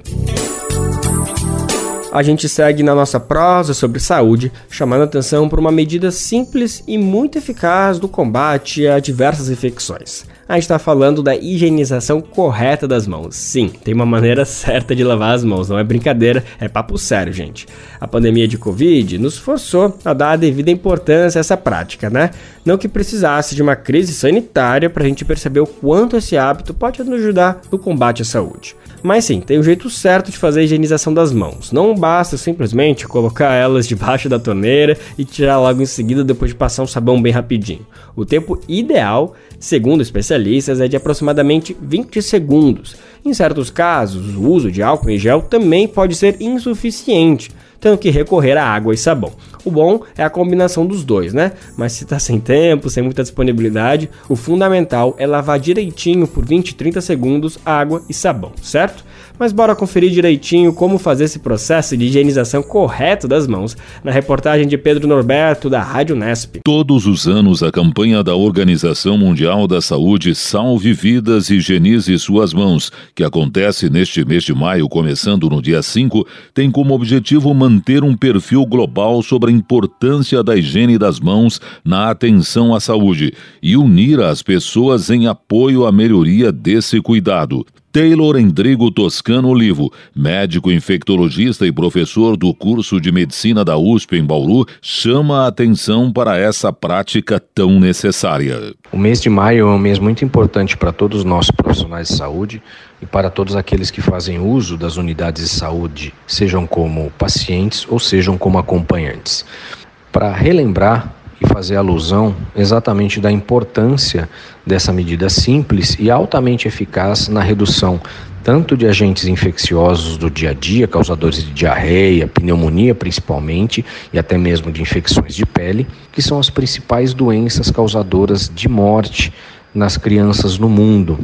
a gente segue na nossa prosa sobre saúde, chamando atenção para uma medida simples e muito eficaz do combate a diversas infecções. A gente está falando da higienização correta das mãos. Sim, tem uma maneira certa de lavar as mãos, não é brincadeira, é papo sério, gente. A pandemia de Covid nos forçou a dar a devida importância a essa prática, né? Não que precisasse de uma crise sanitária para a gente perceber o quanto esse hábito pode nos ajudar no combate à saúde. Mas sim, tem um jeito certo de fazer a higienização das mãos. Não basta simplesmente colocar elas debaixo da torneira e tirar logo em seguida depois de passar um sabão bem rapidinho. O tempo ideal, segundo especialistas, é de aproximadamente 20 segundos. Em certos casos, o uso de álcool em gel também pode ser insuficiente tendo que recorrer a água e sabão. O bom é a combinação dos dois, né? Mas se está sem tempo, sem muita disponibilidade, o fundamental é lavar direitinho por 20, 30 segundos água e sabão, certo? Mas bora conferir direitinho como fazer esse processo de higienização correto das mãos na reportagem de Pedro Norberto da Rádio Nesp. Todos os anos a campanha da Organização Mundial da Saúde Salve Vidas Higienize Suas Mãos, que acontece neste mês de maio, começando no dia 5, tem como objetivo manter um perfil global sobre a importância da higiene das mãos na atenção à saúde e unir as pessoas em apoio à melhoria desse cuidado. Taylor Endrigo Toscano Olivo, médico infectologista e professor do curso de medicina da USP em Bauru, chama a atenção para essa prática tão necessária. O mês de maio é um mês muito importante para todos nós profissionais de saúde e para todos aqueles que fazem uso das unidades de saúde, sejam como pacientes ou sejam como acompanhantes. Para relembrar e fazer alusão exatamente da importância dessa medida simples e altamente eficaz na redução tanto de agentes infecciosos do dia a dia, causadores de diarreia, pneumonia principalmente, e até mesmo de infecções de pele, que são as principais doenças causadoras de morte nas crianças no mundo,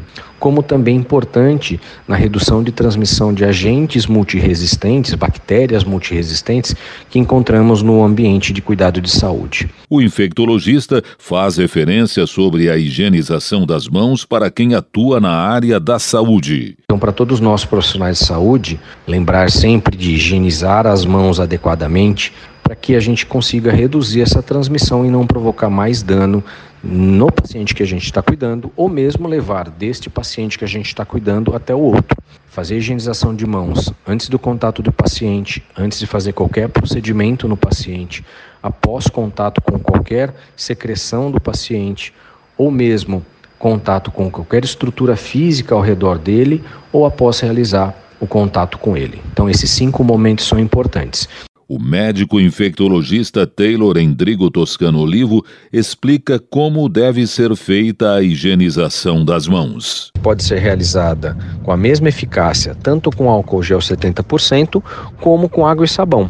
como também importante na redução de transmissão de agentes multiresistentes, bactérias multiresistentes, que encontramos no ambiente de cuidado de saúde. O infectologista faz referência sobre a higienização das mãos para quem atua na área da saúde. Então, para todos nós profissionais de saúde, lembrar sempre de higienizar as mãos adequadamente para que a gente consiga reduzir essa transmissão e não provocar mais dano no paciente que a gente está cuidando, ou mesmo levar deste paciente que a gente está cuidando até o outro. Fazer higienização de mãos antes do contato do paciente, antes de fazer qualquer procedimento no paciente, após contato com qualquer secreção do paciente, ou mesmo contato com qualquer estrutura física ao redor dele, ou após realizar o contato com ele. Então, esses cinco momentos são importantes. O médico infectologista Taylor Endrigo Toscano Olivo explica como deve ser feita a higienização das mãos. Pode ser realizada com a mesma eficácia, tanto com álcool gel 70%, como com água e sabão.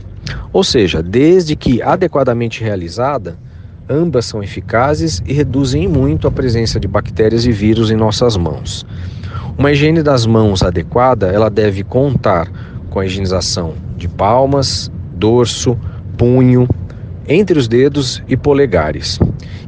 Ou seja, desde que adequadamente realizada, ambas são eficazes e reduzem muito a presença de bactérias e vírus em nossas mãos. Uma higiene das mãos adequada, ela deve contar com a higienização de palmas, dorso, punho, entre os dedos e polegares.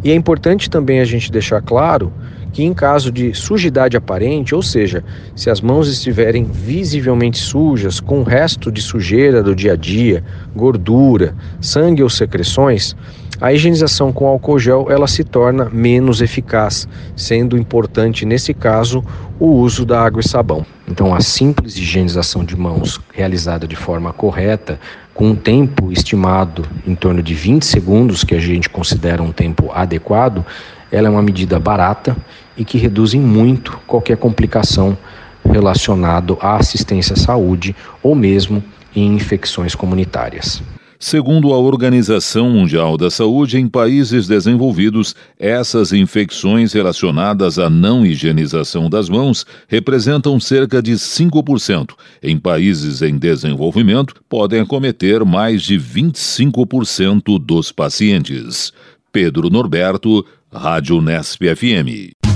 E é importante também a gente deixar claro que em caso de sujidade aparente, ou seja, se as mãos estiverem visivelmente sujas, com o resto de sujeira do dia a dia, gordura, sangue ou secreções, a higienização com álcool gel ela se torna menos eficaz, sendo importante nesse caso o uso da água e sabão. Então, a simples higienização de mãos realizada de forma correta, com um tempo estimado em torno de 20 segundos, que a gente considera um tempo adequado, ela é uma medida barata e que reduz em muito qualquer complicação relacionado à assistência à saúde ou mesmo em infecções comunitárias. Segundo a Organização Mundial da Saúde, em países desenvolvidos, essas infecções relacionadas à não higienização das mãos representam cerca de 5%. Em países em desenvolvimento, podem acometer mais de 25% dos pacientes. Pedro Norberto, Rádio Nesp FM.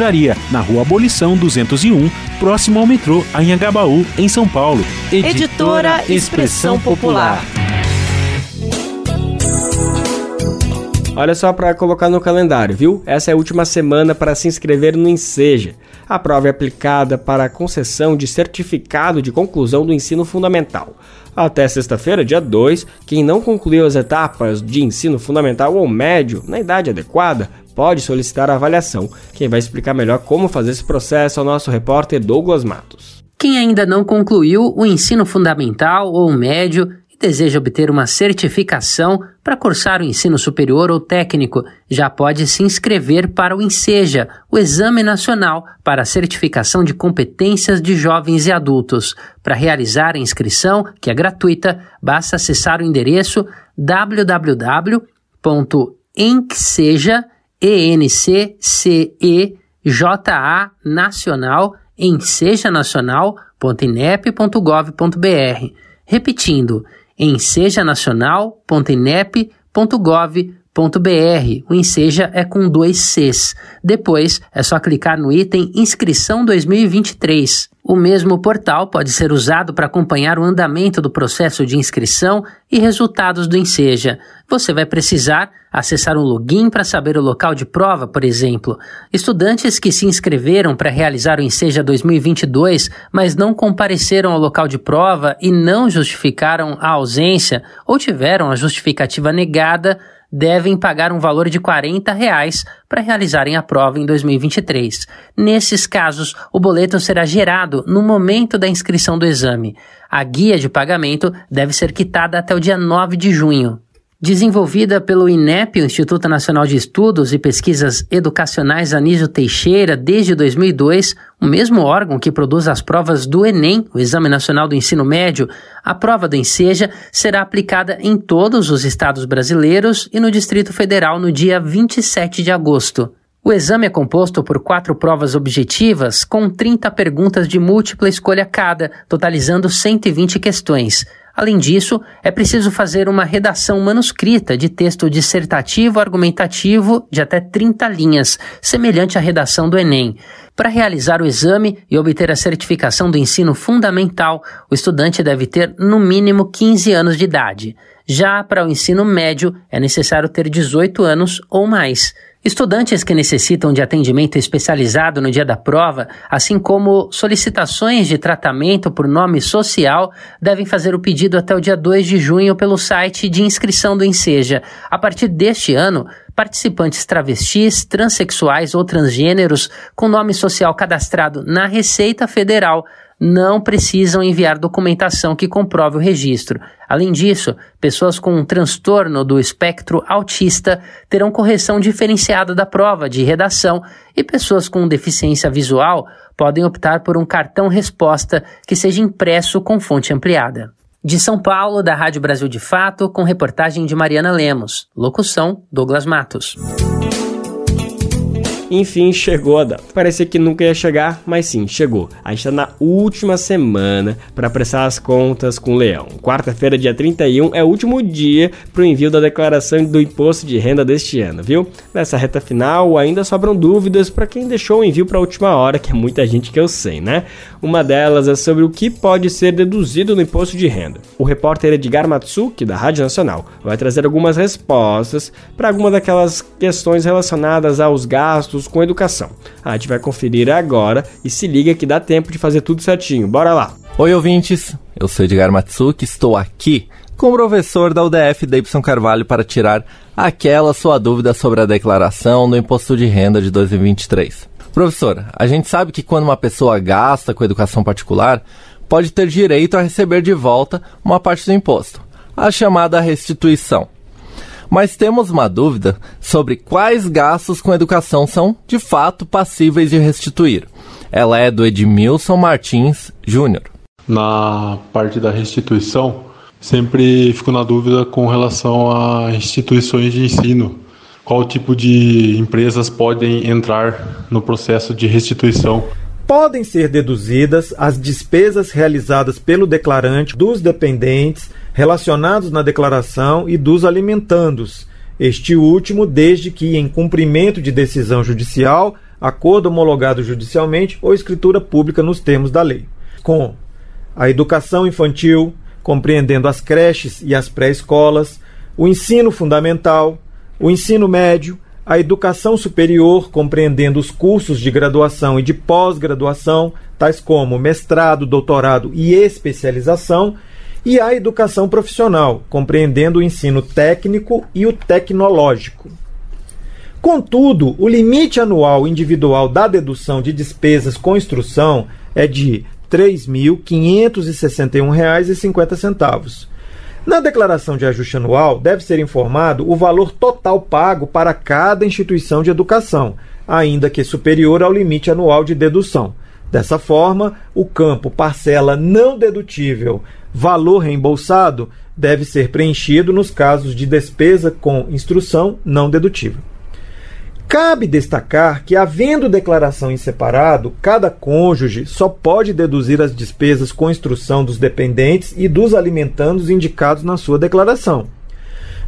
livraria na Rua Abolição 201, próximo ao metrô Anhangabaú, em São Paulo. Editora Expressão Popular. Olha só para colocar no calendário, viu? Essa é a última semana para se inscrever no Enseja. A prova é aplicada para a concessão de certificado de conclusão do ensino fundamental. Até sexta-feira, dia 2, quem não concluiu as etapas de ensino fundamental ou médio na idade adequada pode solicitar a avaliação. Quem vai explicar melhor como fazer esse processo é o nosso repórter Douglas Matos. Quem ainda não concluiu o ensino fundamental ou médio deseja obter uma certificação para cursar o ensino superior ou técnico, já pode se inscrever para o INSEJA, o Exame Nacional para a Certificação de Competências de Jovens e Adultos. Para realizar a inscrição, que é gratuita, basta acessar o endereço www.enseja, E-N-C-C-E-J-A Nacional, ensejanacional.inep.gov.br. Repetindo, em sejanacional.inep.gov.br. O Enseja é com dois Cs. Depois é só clicar no item Inscrição 2023. O mesmo portal pode ser usado para acompanhar o andamento do processo de inscrição e resultados do Enseja. Você vai precisar acessar um login para saber o local de prova, por exemplo. Estudantes que se inscreveram para realizar o Enseja 2022, mas não compareceram ao local de prova e não justificaram a ausência ou tiveram a justificativa negada, devem pagar um valor de 40 reais para realizarem a prova em 2023. Nesses casos, o boleto será gerado no momento da inscrição do exame. A guia de pagamento deve ser quitada até o dia 9 de junho. Desenvolvida pelo INEP, o Instituto Nacional de Estudos e Pesquisas Educacionais Anísio Teixeira, desde 2002, o mesmo órgão que produz as provas do Enem, o Exame Nacional do Ensino Médio, a prova do Enseja será aplicada em todos os estados brasileiros e no Distrito Federal no dia 27 de agosto. O exame é composto por quatro provas objetivas com 30 perguntas de múltipla escolha cada, totalizando 120 questões. Além disso, é preciso fazer uma redação manuscrita de texto dissertativo argumentativo de até 30 linhas, semelhante à redação do Enem. Para realizar o exame e obter a certificação do ensino fundamental, o estudante deve ter no mínimo 15 anos de idade. Já para o ensino médio, é necessário ter 18 anos ou mais. Estudantes que necessitam de atendimento especializado no dia da prova, assim como solicitações de tratamento por nome social, devem fazer o pedido até o dia 2 de junho pelo site de inscrição do Enseja. A partir deste ano, participantes travestis, transexuais ou transgêneros com nome social cadastrado na Receita Federal não precisam enviar documentação que comprove o registro. Além disso, pessoas com um transtorno do espectro autista terão correção diferenciada da prova de redação e pessoas com deficiência visual podem optar por um cartão resposta que seja impresso com fonte ampliada. De São Paulo, da Rádio Brasil de Fato, com reportagem de Mariana Lemos. Locução: Douglas Matos. Enfim, chegou a data. Parecia que nunca ia chegar, mas sim, chegou. A gente tá na última semana para prestar as contas com o Leão. Quarta-feira, dia 31, é o último dia para o envio da declaração do imposto de renda deste ano, viu? Nessa reta final, ainda sobram dúvidas para quem deixou o envio para a última hora, que é muita gente que eu sei, né? Uma delas é sobre o que pode ser deduzido no imposto de renda. O repórter Edgar Matsuki, da Rádio Nacional, vai trazer algumas respostas para alguma daquelas questões relacionadas aos gastos com educação. A gente vai conferir agora e se liga que dá tempo de fazer tudo certinho. Bora lá! Oi, ouvintes! Eu sou Edgar Matsuki, estou aqui com o professor da UDF, Davidson Carvalho, para tirar aquela sua dúvida sobre a declaração do imposto de renda de 2023. Professor, a gente sabe que quando uma pessoa gasta com educação particular, pode ter direito a receber de volta uma parte do imposto, a chamada restituição mas temos uma dúvida sobre quais gastos com educação são, de fato, passíveis de restituir. Ela é do Edmilson Martins Júnior. Na parte da restituição, sempre fico na dúvida com relação a instituições de ensino. Qual tipo de empresas podem entrar no processo de restituição podem ser deduzidas as despesas realizadas pelo declarante dos dependentes relacionados na declaração e dos alimentandos, este último desde que, em cumprimento de decisão judicial, acordo homologado judicialmente ou escritura pública nos termos da lei. Com a educação infantil, compreendendo as creches e as pré-escolas, o ensino fundamental, o ensino médio, a educação superior, compreendendo os cursos de graduação e de pós-graduação, tais como mestrado, doutorado e especialização, e a educação profissional, compreendendo o ensino técnico e o tecnológico. Contudo, o limite anual individual da dedução de despesas com instrução é de R$ 3.561,50. Na declaração de ajuste anual, deve ser informado o valor total pago para cada instituição de educação, ainda que superior ao limite anual de dedução. Dessa forma, o campo parcela não dedutível valor reembolsado deve ser preenchido nos casos de despesa com instrução não dedutível. Cabe destacar que, havendo declaração em separado, cada cônjuge só pode deduzir as despesas com instrução dos dependentes e dos alimentandos indicados na sua declaração.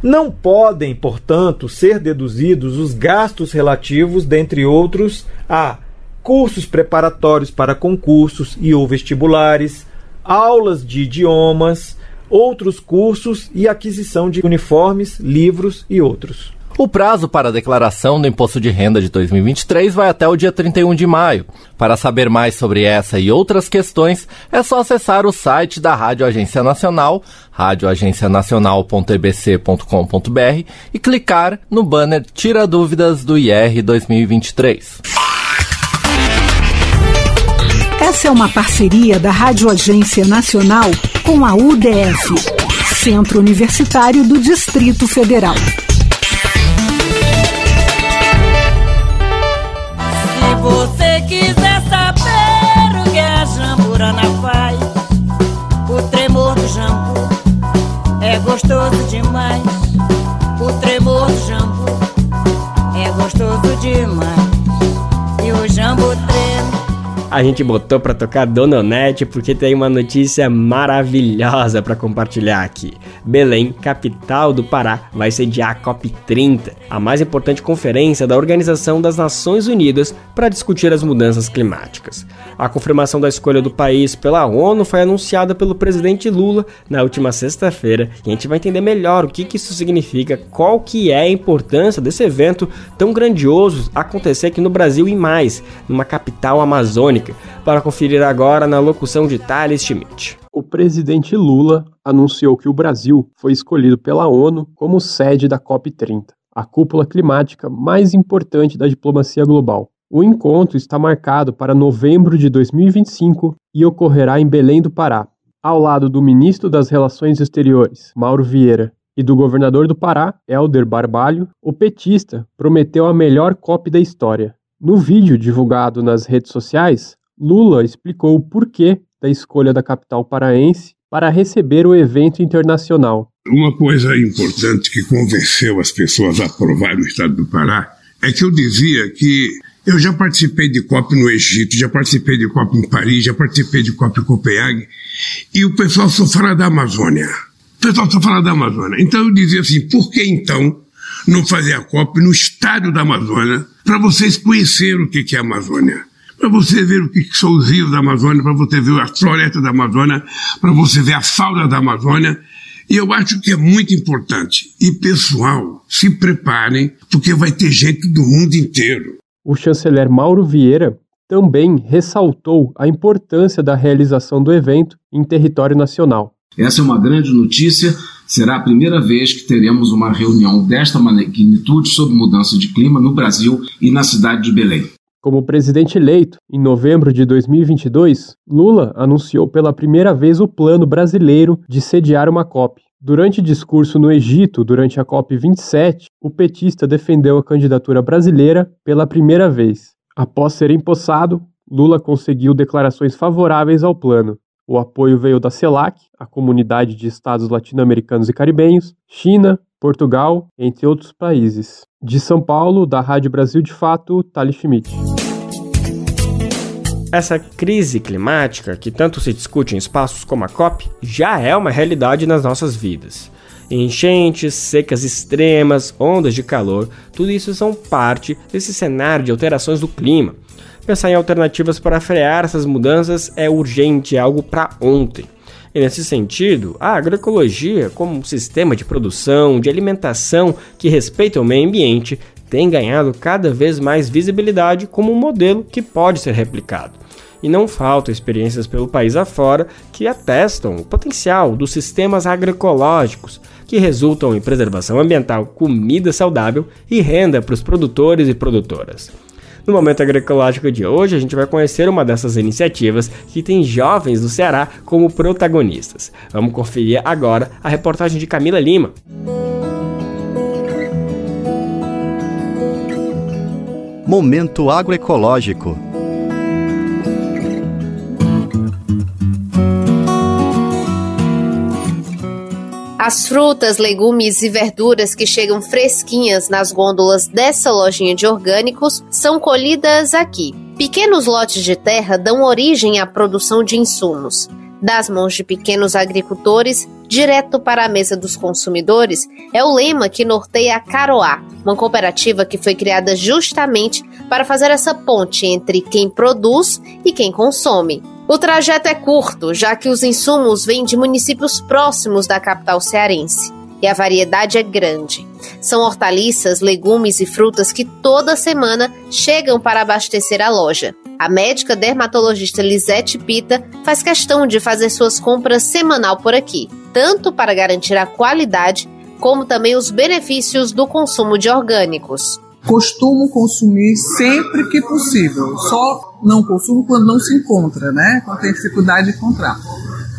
Não podem, portanto, ser deduzidos os gastos relativos, dentre outros, a cursos preparatórios para concursos e ou vestibulares, aulas de idiomas, outros cursos e aquisição de uniformes, livros e outros. O prazo para a declaração do Imposto de Renda de 2023 vai até o dia 31 de maio. Para saber mais sobre essa e outras questões, é só acessar o site da Rádio Agência Nacional, radioagencianacional.ebc.com.br e clicar no banner Tira Dúvidas do IR 2023. Essa é uma parceria da Rádio Agência Nacional com a UDF, Centro Universitário do Distrito Federal. Você quiser saber o que a jamburana faz, o tremor do jambu é gostoso demais. O tremor do jambu é gostoso demais. A gente botou para tocar Dona Onete porque tem uma notícia maravilhosa para compartilhar aqui. Belém, capital do Pará, vai sediar a COP30, a mais importante conferência da Organização das Nações Unidas para discutir as mudanças climáticas. A confirmação da escolha do país pela ONU foi anunciada pelo presidente Lula na última sexta-feira e a gente vai entender melhor o que, que isso significa, qual que é a importância desse evento tão grandioso acontecer aqui no Brasil e mais, numa capital amazônica para conferir agora na locução de Thales Schmidt. O presidente Lula anunciou que o Brasil foi escolhido pela ONU como sede da COP30, a cúpula climática mais importante da diplomacia global. O encontro está marcado para novembro de 2025 e ocorrerá em Belém do Pará, ao lado do ministro das Relações Exteriores, Mauro Vieira, e do governador do Pará, Helder Barbalho, o petista prometeu a melhor COP da história, no vídeo divulgado nas redes sociais, Lula explicou o porquê da escolha da capital paraense para receber o evento internacional. Uma coisa importante que convenceu as pessoas a aprovar o Estado do Pará é que eu dizia que eu já participei de COP no Egito, já participei de COP em Paris, já participei de COP em Copenhague, e o pessoal só fala da Amazônia. O pessoal só fala da Amazônia. Então eu dizia assim, por que então não fazer a COP no estádio da Amazônia, para vocês conhecerem o que é a Amazônia. Para você ver o que são os rios da Amazônia, para você ver as florestas da Amazônia, para você ver a fauna da Amazônia. E eu acho que é muito importante. E pessoal, se preparem, porque vai ter gente do mundo inteiro. O chanceler Mauro Vieira também ressaltou a importância da realização do evento em território nacional. Essa é uma grande notícia Será a primeira vez que teremos uma reunião desta magnitude sobre mudança de clima no Brasil e na cidade de Belém. Como presidente eleito, em novembro de 2022, Lula anunciou pela primeira vez o plano brasileiro de sediar uma COP. Durante discurso no Egito, durante a COP 27, o petista defendeu a candidatura brasileira pela primeira vez. Após ser empossado, Lula conseguiu declarações favoráveis ao plano, o apoio veio da CELAC, a comunidade de estados latino-americanos e caribenhos, China, Portugal, entre outros países. De São Paulo, da Rádio Brasil de Fato, Thales Schmidt. Essa crise climática, que tanto se discute em espaços como a COP, já é uma realidade nas nossas vidas. Enchentes, secas extremas, ondas de calor, tudo isso são parte desse cenário de alterações do clima. Pensar em alternativas para frear essas mudanças é urgente, é algo para ontem. E nesse sentido, a agroecologia, como um sistema de produção, de alimentação que respeita o meio ambiente, tem ganhado cada vez mais visibilidade como um modelo que pode ser replicado. E não faltam experiências pelo país afora que atestam o potencial dos sistemas agroecológicos, que resultam em preservação ambiental, comida saudável e renda para os produtores e produtoras. No Momento Agroecológico de hoje, a gente vai conhecer uma dessas iniciativas que tem jovens do Ceará como protagonistas. Vamos conferir agora a reportagem de Camila Lima. Momento Agroecológico As frutas, legumes e verduras que chegam fresquinhas nas gôndolas dessa lojinha de orgânicos são colhidas aqui. Pequenos lotes de terra dão origem à produção de insumos. Das mãos de pequenos agricultores, direto para a mesa dos consumidores, é o lema que norteia a Caroá, uma cooperativa que foi criada justamente para fazer essa ponte entre quem produz e quem consome. O trajeto é curto, já que os insumos vêm de municípios próximos da capital cearense. E a variedade é grande. São hortaliças, legumes e frutas que toda semana chegam para abastecer a loja. A médica dermatologista Lisete Pita faz questão de fazer suas compras semanal por aqui, tanto para garantir a qualidade como também os benefícios do consumo de orgânicos costumo consumir sempre que possível. Só não consumo quando não se encontra, né? Quando tem dificuldade de encontrar.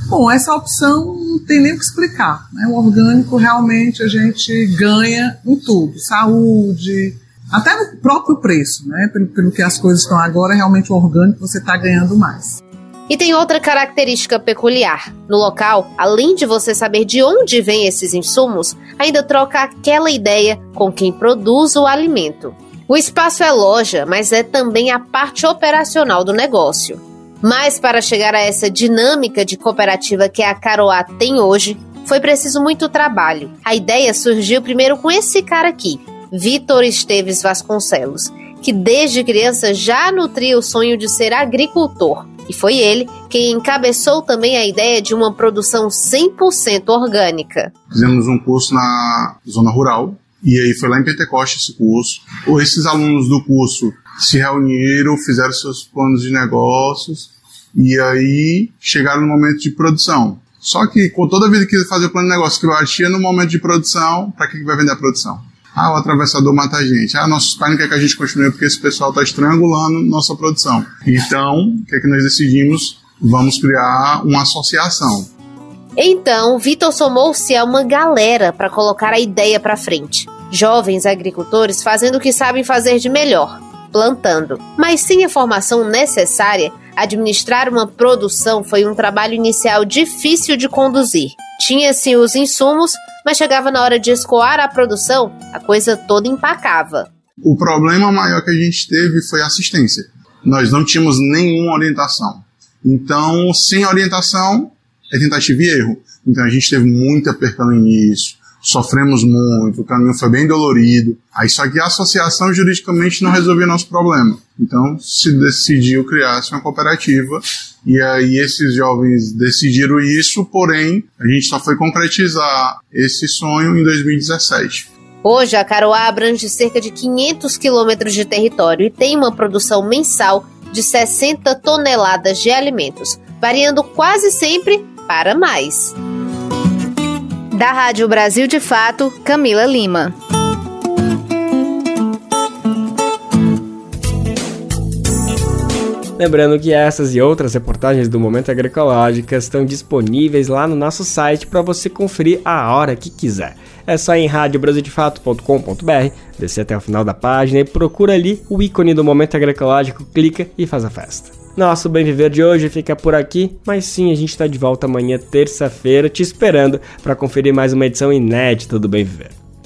Bom, essa opção não tem nem o que explicar. Né? O orgânico realmente a gente ganha em tudo, saúde, até no próprio preço, né? Pelo, pelo que as coisas estão agora, realmente o orgânico você está ganhando mais. E tem outra característica peculiar. No local, além de você saber de onde vêm esses insumos, ainda troca aquela ideia com quem produz o alimento. O espaço é loja, mas é também a parte operacional do negócio. Mas para chegar a essa dinâmica de cooperativa que a Caroá tem hoje, foi preciso muito trabalho. A ideia surgiu primeiro com esse cara aqui, Vitor Esteves Vasconcelos, que desde criança já nutria o sonho de ser agricultor. E foi ele quem encabeçou também a ideia de uma produção 100% orgânica. Fizemos um curso na zona rural, e aí foi lá em Pentecoste esse curso. Esses alunos do curso se reuniram, fizeram seus planos de negócios, e aí chegaram no momento de produção. Só que com toda a vida que fazer o plano de negócio que batia no momento de produção, para que vai vender a produção? Ah, o atravessador mata a gente. Ah, nossos pais não querem que a gente continue porque esse pessoal está estrangulando nossa produção. Então, o que é que nós decidimos? Vamos criar uma associação. Então, Vitor somou-se a uma galera para colocar a ideia para frente. Jovens agricultores fazendo o que sabem fazer de melhor, plantando. Mas sem a formação necessária, administrar uma produção foi um trabalho inicial difícil de conduzir. Tinha-se os insumos, mas chegava na hora de escoar a produção, a coisa toda empacava. O problema maior que a gente teve foi assistência. Nós não tínhamos nenhuma orientação. Então, sem orientação, é tentativa e erro. Então, a gente teve muita perca no início, sofremos muito, o caminho foi bem dolorido. Aí, só que a associação juridicamente não resolvia nosso problema. Então, se decidiu criar-se uma cooperativa e aí esses jovens decidiram isso, porém a gente só foi concretizar esse sonho em 2017. Hoje, a Caroá abrange cerca de 500 quilômetros de território e tem uma produção mensal de 60 toneladas de alimentos, variando quase sempre para mais. Da Rádio Brasil de Fato, Camila Lima. Lembrando que essas e outras reportagens do Momento Agroecológica estão disponíveis lá no nosso site para você conferir a hora que quiser. É só em radiobrasildefato.com.br, descer até o final da página e procura ali o ícone do Momento Agroecológico, clica e faz a festa. Nosso Bem Viver de hoje fica por aqui, mas sim, a gente está de volta amanhã, terça-feira, te esperando para conferir mais uma edição inédita do Bem Viver.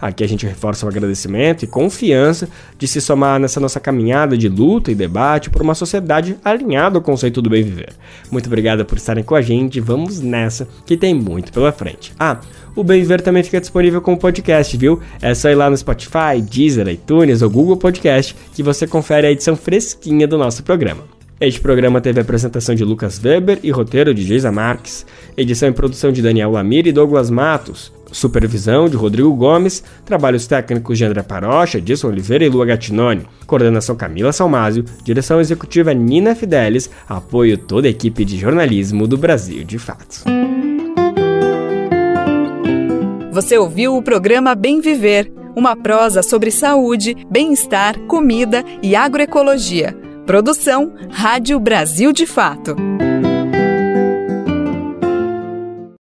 Aqui a gente reforça o agradecimento e confiança de se somar nessa nossa caminhada de luta e debate por uma sociedade alinhada ao conceito do bem viver. Muito obrigado por estarem com a gente, vamos nessa que tem muito pela frente. Ah, o Bem Viver também fica disponível como podcast, viu? É só ir lá no Spotify, Deezer, iTunes ou Google Podcast que você confere a edição fresquinha do nosso programa. Este programa teve a apresentação de Lucas Weber e roteiro de Geisa Marques, edição e produção de Daniel Lamir e Douglas Matos, supervisão de Rodrigo Gomes, trabalhos técnicos de André Parocha, Edson Oliveira e Lua Gattinoni, coordenação Camila Salmásio, direção executiva Nina Fidelis, apoio toda a equipe de jornalismo do Brasil de Fato. Você ouviu o programa Bem Viver, uma prosa sobre saúde, bem-estar, comida e agroecologia. Produção Rádio Brasil de Fato.